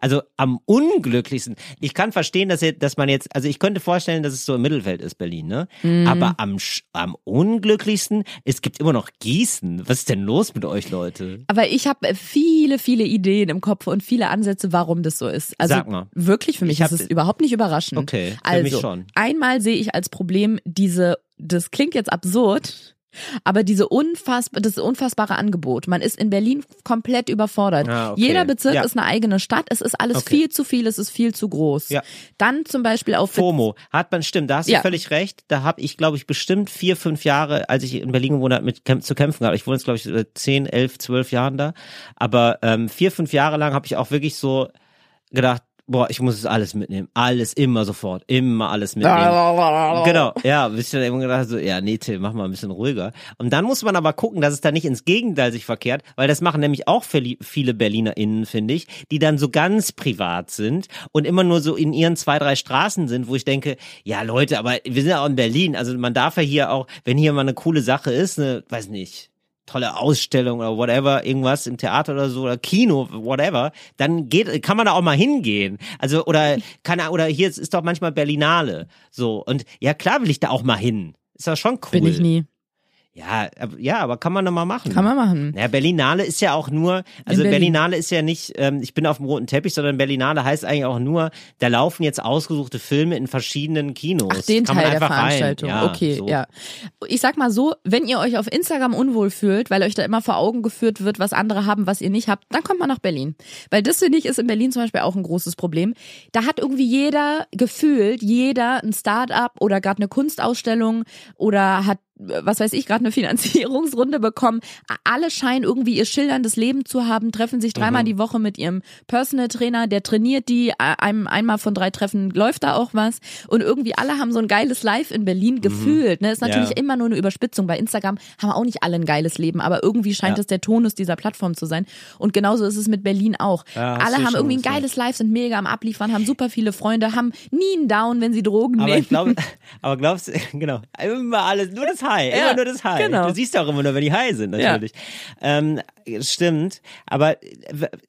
Also am unglücklichsten. Ich kann verstehen, dass, ihr, dass man jetzt, also ich könnte vorstellen, dass es so im Mittelfeld ist, Berlin, ne? Mhm. Aber am, am unglücklichsten, es gibt immer noch Gießen. Was ist denn los mit euch, Leute? aber ich habe viele, viele Ideen im Kopf und viele Ansätze, warum das so ist. Also Sag mal. wirklich für mich Ich hab- ist es überhaupt nicht überraschend. Okay, für also, mich schon. Einmal sehe ich als Problem diese, das klingt jetzt absurd, aber diese unfassbar, das unfassbare Angebot. Man ist in Berlin komplett überfordert. Ah, okay. Jeder Bezirk Ja. ist eine eigene Stadt. Es ist alles Okay. viel zu viel. Es ist viel zu groß. Ja. Dann zum Beispiel für FOMO. Hat man, stimmt, da hast du Ja. völlig recht. Da habe ich, glaube ich, bestimmt vier, fünf Jahre, als ich in Berlin gewohnt habe, mit zu kämpfen gehabt. Ich wohne jetzt, glaube ich, zehn, elf, zwölf Jahren da. Aber ähm, vier, fünf Jahre lang habe ich auch wirklich so gedacht, boah, ich muss es alles mitnehmen. Alles, immer sofort. Immer alles mitnehmen. Genau, ja, bis ich dann immer gedacht so, ja, nee, Till, mach mal ein bisschen ruhiger. Und dann muss man aber gucken, dass es da nicht ins Gegenteil sich verkehrt, weil das machen nämlich auch viele BerlinerInnen, finde ich, die dann so ganz privat sind und immer nur so in ihren zwei, drei Straßen sind, wo ich denke, ja, Leute, aber wir sind ja auch in Berlin, also man darf ja hier auch, wenn hier mal eine coole Sache ist, eine, weiß nicht, tolle Ausstellung oder whatever, irgendwas im Theater oder so oder Kino, whatever, dann geht, kann man da auch mal hingehen. Also oder kann oder hier ist, ist doch manchmal Berlinale, so und ja klar will ich da auch mal hin. Ist ja schon cool. bin ich nie. Ja, aber- ja, aber kann man doch mal machen. Kann man machen. Ja, Berlinale ist ja auch nur, also Berlin. Berlinale ist ja nicht, ähm, ich bin auf dem roten Teppich, sondern Berlinale heißt eigentlich auch nur, da laufen jetzt ausgesuchte Filme in verschiedenen Kinos. Ach, den Kann man Teil der. Veranstaltung. Ja, okay, so. ja. Ich sag mal so, wenn ihr euch auf Instagram unwohl fühlt, weil euch da immer vor Augen geführt wird, was andere haben, was ihr nicht habt, dann kommt mal nach Berlin. Weil das finde ich ist in Berlin zum Beispiel auch ein großes Problem. Da hat irgendwie jeder gefühlt, jeder ein Start-up oder gerade eine Kunstausstellung oder hat was weiß ich, gerade eine Finanzierungsrunde bekommen. Alle scheinen irgendwie ihr schilderndes Leben zu haben, treffen sich dreimal die Woche mit ihrem Personal Trainer, der trainiert die, einem einmal von drei Treffen läuft da auch was und irgendwie alle haben so ein geiles Life in Berlin gefühlt. Ne, ist natürlich Ja. immer nur eine Überspitzung. Bei Instagram haben auch nicht alle ein geiles Leben, aber irgendwie scheint Ja. es der Tonus dieser Plattform zu sein. Und genauso ist es mit Berlin auch. Ja, alle haben irgendwie ein geiles Life, sind mega am Abliefern, haben super viele Freunde, haben nie einen Down, wenn sie Drogen Aber nehmen. ich glaube, *laughs* aber glaubst du, *laughs* genau, immer alles, nur das High, immer Ja, nur das High. genau. Du siehst ja auch immer nur, wenn die High sind, natürlich. Ähm, stimmt, aber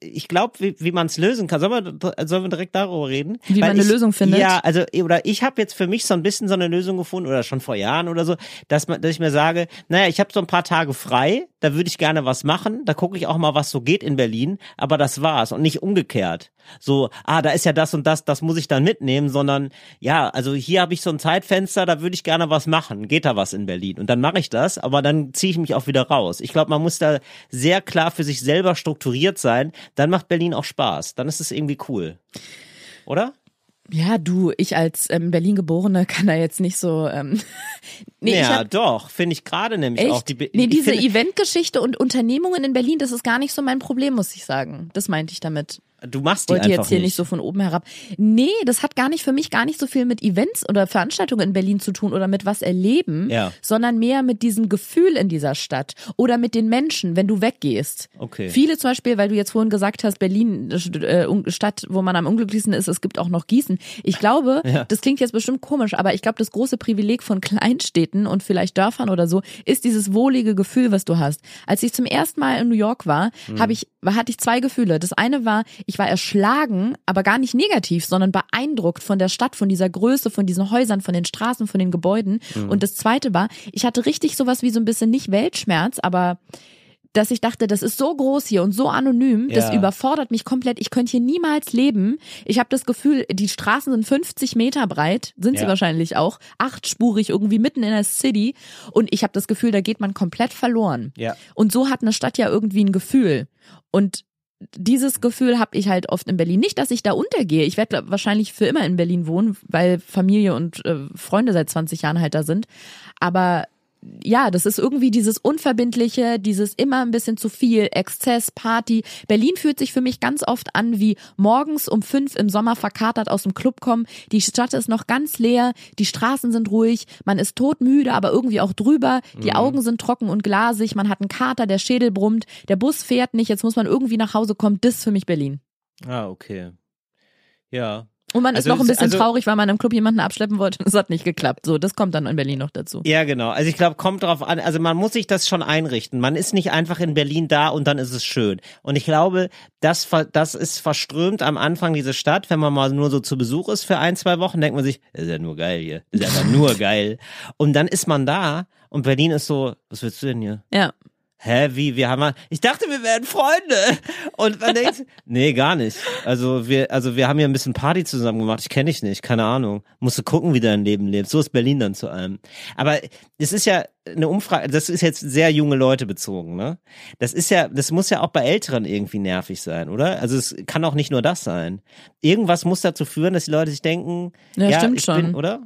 ich glaube, wie, wie man es lösen kann. Sollen wir, sollen wir direkt darüber reden? Wie man eine ich, Lösung findet? Ja, also, oder ich habe jetzt für mich so ein bisschen so eine Lösung gefunden, oder schon vor Jahren oder so, dass, man, dass ich mir sage, naja, ich habe so ein paar Tage frei, da würde ich gerne was machen, da gucke ich auch mal, was so geht in Berlin, aber das war's und nicht umgekehrt. So, ah, da ist ja das und das, das muss ich dann mitnehmen, sondern ja, also hier habe ich so ein Zeitfenster, da würde ich gerne was machen. Geht da was in Berlin? Und dann mache ich das, aber dann ziehe ich mich auch wieder raus. Ich glaube, man muss da sehr klar für sich selber strukturiert sein. Dann macht Berlin auch Spaß. Dann ist es irgendwie cool. Oder? Ja, du, ich als ähm, Berlin geborene kann da jetzt nicht so. Ähm, *laughs* nee, ja, hab, doch, finde ich gerade nämlich echt. auch die. Nee, diese Eventgeschichte und Unternehmungen in Berlin, das ist gar nicht so mein Problem, muss ich sagen. Das meinte ich damit. Du machst die wollte einfach jetzt hier nicht. nicht so von oben herab. Nee, das hat gar nicht für mich gar nicht so viel mit Events oder Veranstaltungen in Berlin zu tun oder mit was erleben, Ja. sondern mehr mit diesem Gefühl in dieser Stadt oder mit den Menschen, wenn du weggehst. Okay. Viele zum Beispiel, weil du jetzt vorhin gesagt hast, Berlin, äh, Stadt, wo man am unglücklichsten ist, es gibt auch noch Gießen. Ich glaube, *laughs* Ja. das klingt jetzt bestimmt komisch, aber ich glaube, das große Privileg von Kleinstädten und vielleicht Dörfern oder so ist dieses wohlige Gefühl, was du hast. Als ich zum ersten Mal in New York war, Hm. habe ich, hatte ich zwei Gefühle. Das eine war, ich war erschlagen, aber gar nicht negativ, sondern beeindruckt von der Stadt, von dieser Größe, von diesen Häusern, von den Straßen, von den Gebäuden. Hm. Und das zweite war, ich hatte richtig sowas wie so ein bisschen nicht Weltschmerz, aber dass ich dachte, das ist so groß hier und so anonym, das Ja. überfordert mich komplett. Ich könnte hier niemals leben. Ich habe das Gefühl, die Straßen sind 50 Meter breit, sind sie Ja. wahrscheinlich auch, achtspurig irgendwie mitten in der City und ich habe das Gefühl, da geht man komplett verloren. Ja. Und so hat eine Stadt ja irgendwie ein Gefühl und dieses Gefühl habe ich halt oft in Berlin. Nicht, dass ich da untergehe. Ich werde wahrscheinlich für immer in Berlin wohnen, weil Familie und äh, Freunde seit 20 Jahren halt da sind. Aber ja, das ist irgendwie dieses Unverbindliche, dieses immer ein bisschen zu viel, Exzess, Party. Berlin fühlt sich für mich ganz oft an wie morgens um fünf im Sommer verkatert aus dem Club kommen. Die Stadt ist noch ganz leer, die Straßen sind ruhig, man ist todmüde, aber irgendwie auch drüber. Die Augen sind trocken und glasig, man hat einen Kater, der Schädel brummt, der Bus fährt nicht, jetzt muss man irgendwie nach Hause kommen. Das ist für mich Berlin. Ah, okay. Ja. Und man Also ist noch ein bisschen also- traurig, weil man im Club jemanden abschleppen wollte *laughs* und es hat nicht geklappt. So, das kommt dann in Berlin noch dazu. Ja, genau. Also ich glaube, kommt drauf an. Also man muss sich das schon einrichten. Man ist nicht einfach in Berlin da und dann ist es schön. Und ich glaube, das, das ist verströmt am Anfang diese Stadt. Wenn man mal nur so zu Besuch ist für ein, zwei Wochen, denkt man sich, ist ja nur geil hier. Ist einfach nur *laughs* geil. Und dann ist man da und Berlin ist so, was willst du denn hier? Ja. Hä, wie, wir haben mal, ich dachte, wir wären Freunde. Und man denkt, *laughs* nee, gar nicht. Also wir, also wir haben ja ein bisschen Party zusammen gemacht. Ich kenne dich nicht, keine Ahnung. Musst du gucken, wie dein Leben lebt. So ist Berlin dann zu allem. Aber es ist ja eine Umfrage, das ist jetzt sehr junge Leute bezogen, ne? Das ist ja, das muss ja auch bei Älteren irgendwie nervig sein, oder? Also es kann auch nicht nur das sein. Irgendwas muss dazu führen, dass die Leute sich denken, Ja, ja, stimmt schon. bin, oder?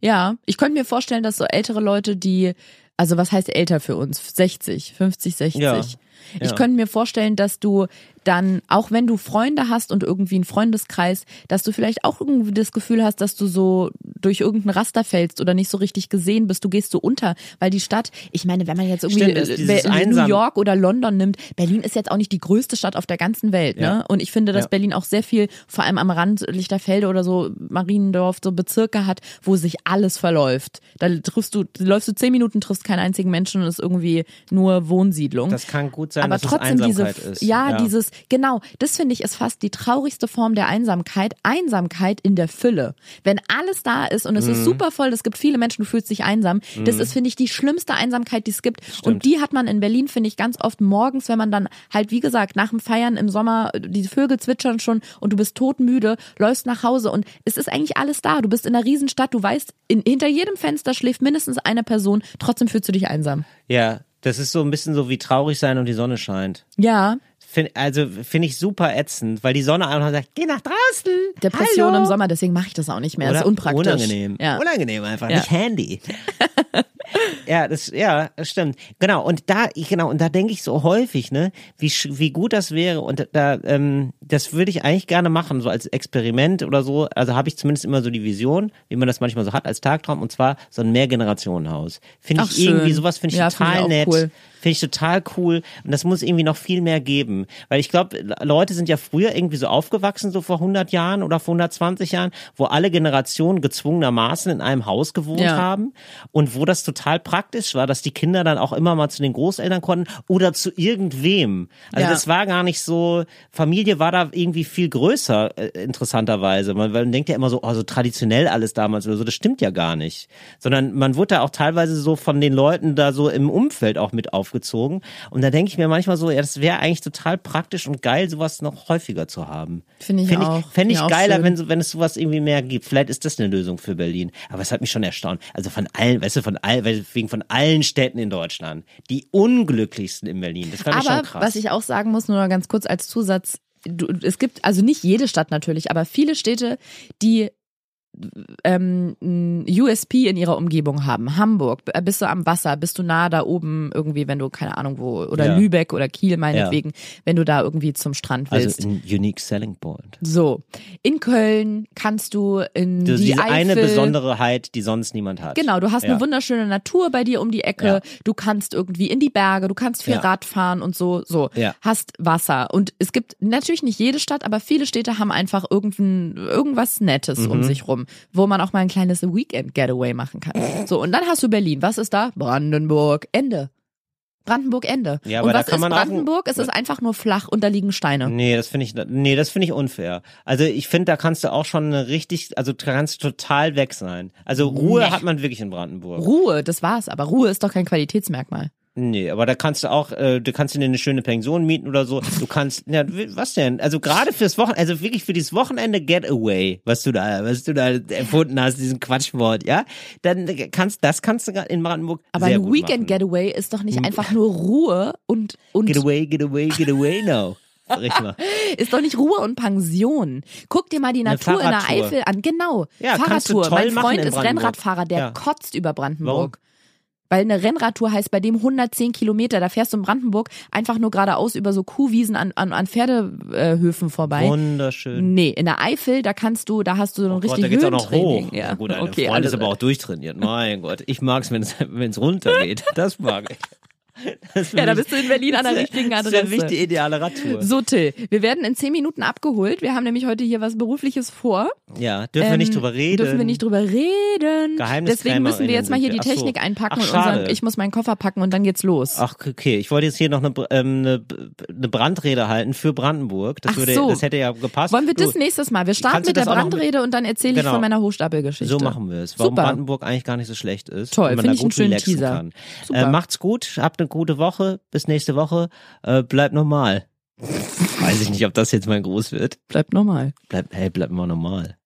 Ja, ich könnte mir vorstellen, dass so ältere Leute, die, also was heißt älter für uns? 60, 50, 60. Ja, Ich ja. könnte mir vorstellen, dass du dann, auch wenn du Freunde hast und irgendwie einen Freundeskreis, dass du vielleicht auch irgendwie das Gefühl hast, dass du so durch irgendein Raster fällst oder nicht so richtig gesehen bist. Du gehst so unter, weil die Stadt, ich meine, wenn man jetzt irgendwie Stimmt, New York oder London nimmt, Berlin ist jetzt auch nicht die größte Stadt auf der ganzen Welt, ne? Ja. Und ich finde, dass Ja. Berlin auch sehr viel, vor allem am Rand Lichterfelde oder so, Mariendorf, so Bezirke hat, wo sich alles verläuft. Da triffst du, läufst du zehn Minuten, triffst keinen einzigen Menschen und ist irgendwie nur Wohnsiedlung. Das kann gut sein, Aber dass trotzdem es diese, Einsamkeit ist. ja, dieses, genau, das finde ich ist fast die traurigste Form der Einsamkeit. Einsamkeit in der Fülle. Wenn alles da ist und es Mhm. ist super voll, es gibt viele Menschen, du fühlst dich einsam. Das ist, finde ich, die schlimmste Einsamkeit, die es gibt. Und die hat man in Berlin, finde ich, ganz oft morgens, wenn man dann halt, wie gesagt, nach dem Feiern im Sommer, die Vögel zwitschern schon und du bist todmüde, läufst nach Hause und es ist eigentlich alles da. Du bist in einer Riesenstadt, du weißt, in, hinter jedem Fenster schläft mindestens eine Person, trotzdem fühlst du dich einsam. Ja, das ist so ein bisschen so wie traurig sein und die Sonne scheint. Ja, Find, also finde ich super ätzend, weil die Sonne einfach sagt, geh nach draußen. Depression Hallo. im Sommer, deswegen mache ich das auch nicht mehr. Oder das ist unpraktisch. Unangenehm. Ja. Unangenehm einfach, Ja. nicht handy. *laughs* ja, das, ja, das stimmt. Genau. Und da, ich, genau, und da denke ich so häufig, ne, wie, wie gut das wäre. Und da, ähm, das würde ich eigentlich gerne machen, so als Experiment oder so. Also habe ich zumindest immer so die Vision, wie man das manchmal so hat als Tagtraum, und zwar so ein Mehrgenerationenhaus. Finde ich irgendwie, schön. sowas finde ich Ja, find ich total nett. cool. Finde ich total cool. Und das muss irgendwie noch viel mehr geben. Weil ich glaube, Leute sind ja früher irgendwie so aufgewachsen, so vor 100 Jahren oder vor 120 Jahren, wo alle Generationen gezwungenermaßen in einem Haus gewohnt Ja. haben. Und wo das total praktisch war, dass die Kinder dann auch immer mal zu den Großeltern konnten oder zu irgendwem. Also Ja. das war gar nicht so, Familie war da irgendwie viel größer, äh, interessanterweise. Man, man denkt ja immer so, oh, so traditionell alles damals oder so. Das stimmt ja gar nicht. Sondern man wurde da auch teilweise so von den Leuten da so im Umfeld auch mit aufgezogen. Und da denke ich mir manchmal so, ja, das wäre eigentlich total praktisch und geil, sowas noch häufiger zu haben. Finde ich Fänd auch. Ich, Fände ich auch geiler, wenn, wenn es sowas irgendwie mehr gibt. Vielleicht ist das eine Lösung für Berlin. Aber es hat mich schon erstaunt. Also von allen, weißt du, von allen, wegen von allen Städten in Deutschland. Die unglücklichsten in Berlin. Das fand ich schon Aber krass. was ich auch sagen muss, nur ganz kurz als Zusatz, du, es gibt also nicht jede Stadt natürlich, aber viele Städte, die ähm, ein USP in ihrer Umgebung haben. Hamburg, b- bist du am Wasser, bist du nah da oben irgendwie, wenn du, keine Ahnung wo, oder Ja. Lübeck oder Kiel meinetwegen, wenn du da irgendwie zum Strand willst. Also ein unique selling point. so, in Köln kannst du in Du, die diese Eifel, eine Besonderheit, die sonst niemand hat. Genau, du hast Ja. eine wunderschöne Natur bei dir um die Ecke. Ja. Du kannst irgendwie in die Berge, du kannst viel Ja. Rad fahren und so, so. Ja. Hast Wasser. Und es gibt natürlich nicht jede Stadt, aber viele Städte haben einfach irgendein, irgendwas Nettes Mhm. um sich rum, wo man auch mal ein kleines Weekend-Getaway machen kann. So, und dann hast du Berlin. Was ist da? Brandenburg. Ende. Brandenburg Ende. Ja, aber und da was kann ist man auch- Brandenburg? es ist einfach nur flach und da liegen Steine. Nee, das finde ich, nee, das finde ich unfair. Also ich finde, da kannst du auch schon richtig, also du kannst total weg sein. Also Ruhe Nee. hat man wirklich in Brandenburg. Ruhe, das war's. Aber Ruhe ist doch kein Qualitätsmerkmal. Nee, aber da kannst du auch, äh, du kannst dir eine schöne Pension mieten oder so. Du kannst, ja, was denn? Also gerade fürs Wochenende, also wirklich für dieses Wochenende Getaway, was du da, was du da erfunden hast, diesen Quatschwort, ja, dann kannst, das kannst du in Brandenburg Aber ein Weekend machen. Getaway ist doch nicht einfach nur Ruhe und, und Get away, get away, get away now. Sag ich mal. *laughs* ist doch nicht Ruhe und Pension. Guck dir mal die Eine Natur in der. Eifel an. Genau. Ja, Fahrradtour. mein Freund ist. Rennradfahrer, der Ja. kotzt über Brandenburg. Warum? Weil eine Rennradtour heißt bei dem 110 Kilometer. Da fährst du in Brandenburg einfach nur geradeaus über so Kuhwiesen an, an, an Pferdehöfen vorbei. Wunderschön. Nee, in der Eifel, da kannst du, da hast du so ein Oh Gott, richtig da geht's auch noch hoch. Ja, Na gut, okay, Freund ist alles- aber auch durchtrainiert. Mein Gott, ich mag's, wenn es runtergeht. *laughs* Das mag ich. Das Ja, da bist du in Berlin an der das richtigen Das ist Adresse. die ideale Radtour. So, Till, wir werden in zehn Minuten abgeholt. Wir haben nämlich heute hier was Berufliches vor. Ja, dürfen wir nicht Ähm, drüber reden. Dürfen wir nicht drüber reden. Deswegen müssen wir jetzt mal hier die Ach so. Technik einpacken Ach, und unseren, ich muss meinen Koffer packen und dann geht's los. Ach, okay. Ich wollte jetzt hier noch eine, ähm, eine, eine Brandrede halten für Brandenburg. Das, Ach würde, so. das hätte ja gepasst. Wollen wir das Du, nächstes Mal? Wir starten mit der das noch mit- Brandrede und dann erzähle ich Genau. von meiner Hochstapelgeschichte. So machen wir es. Warum Super. Brandenburg eigentlich gar nicht so schlecht ist. Toll, finde ich einen schönen Teaser. Äh, macht's gut, habt eine gute Woche. Bis nächste Woche. Äh, bleibt normal. *laughs* Weiß ich nicht, ob das jetzt mein Gruß wird. Bleibt normal. Bleibt, hey, bleibt mal normal.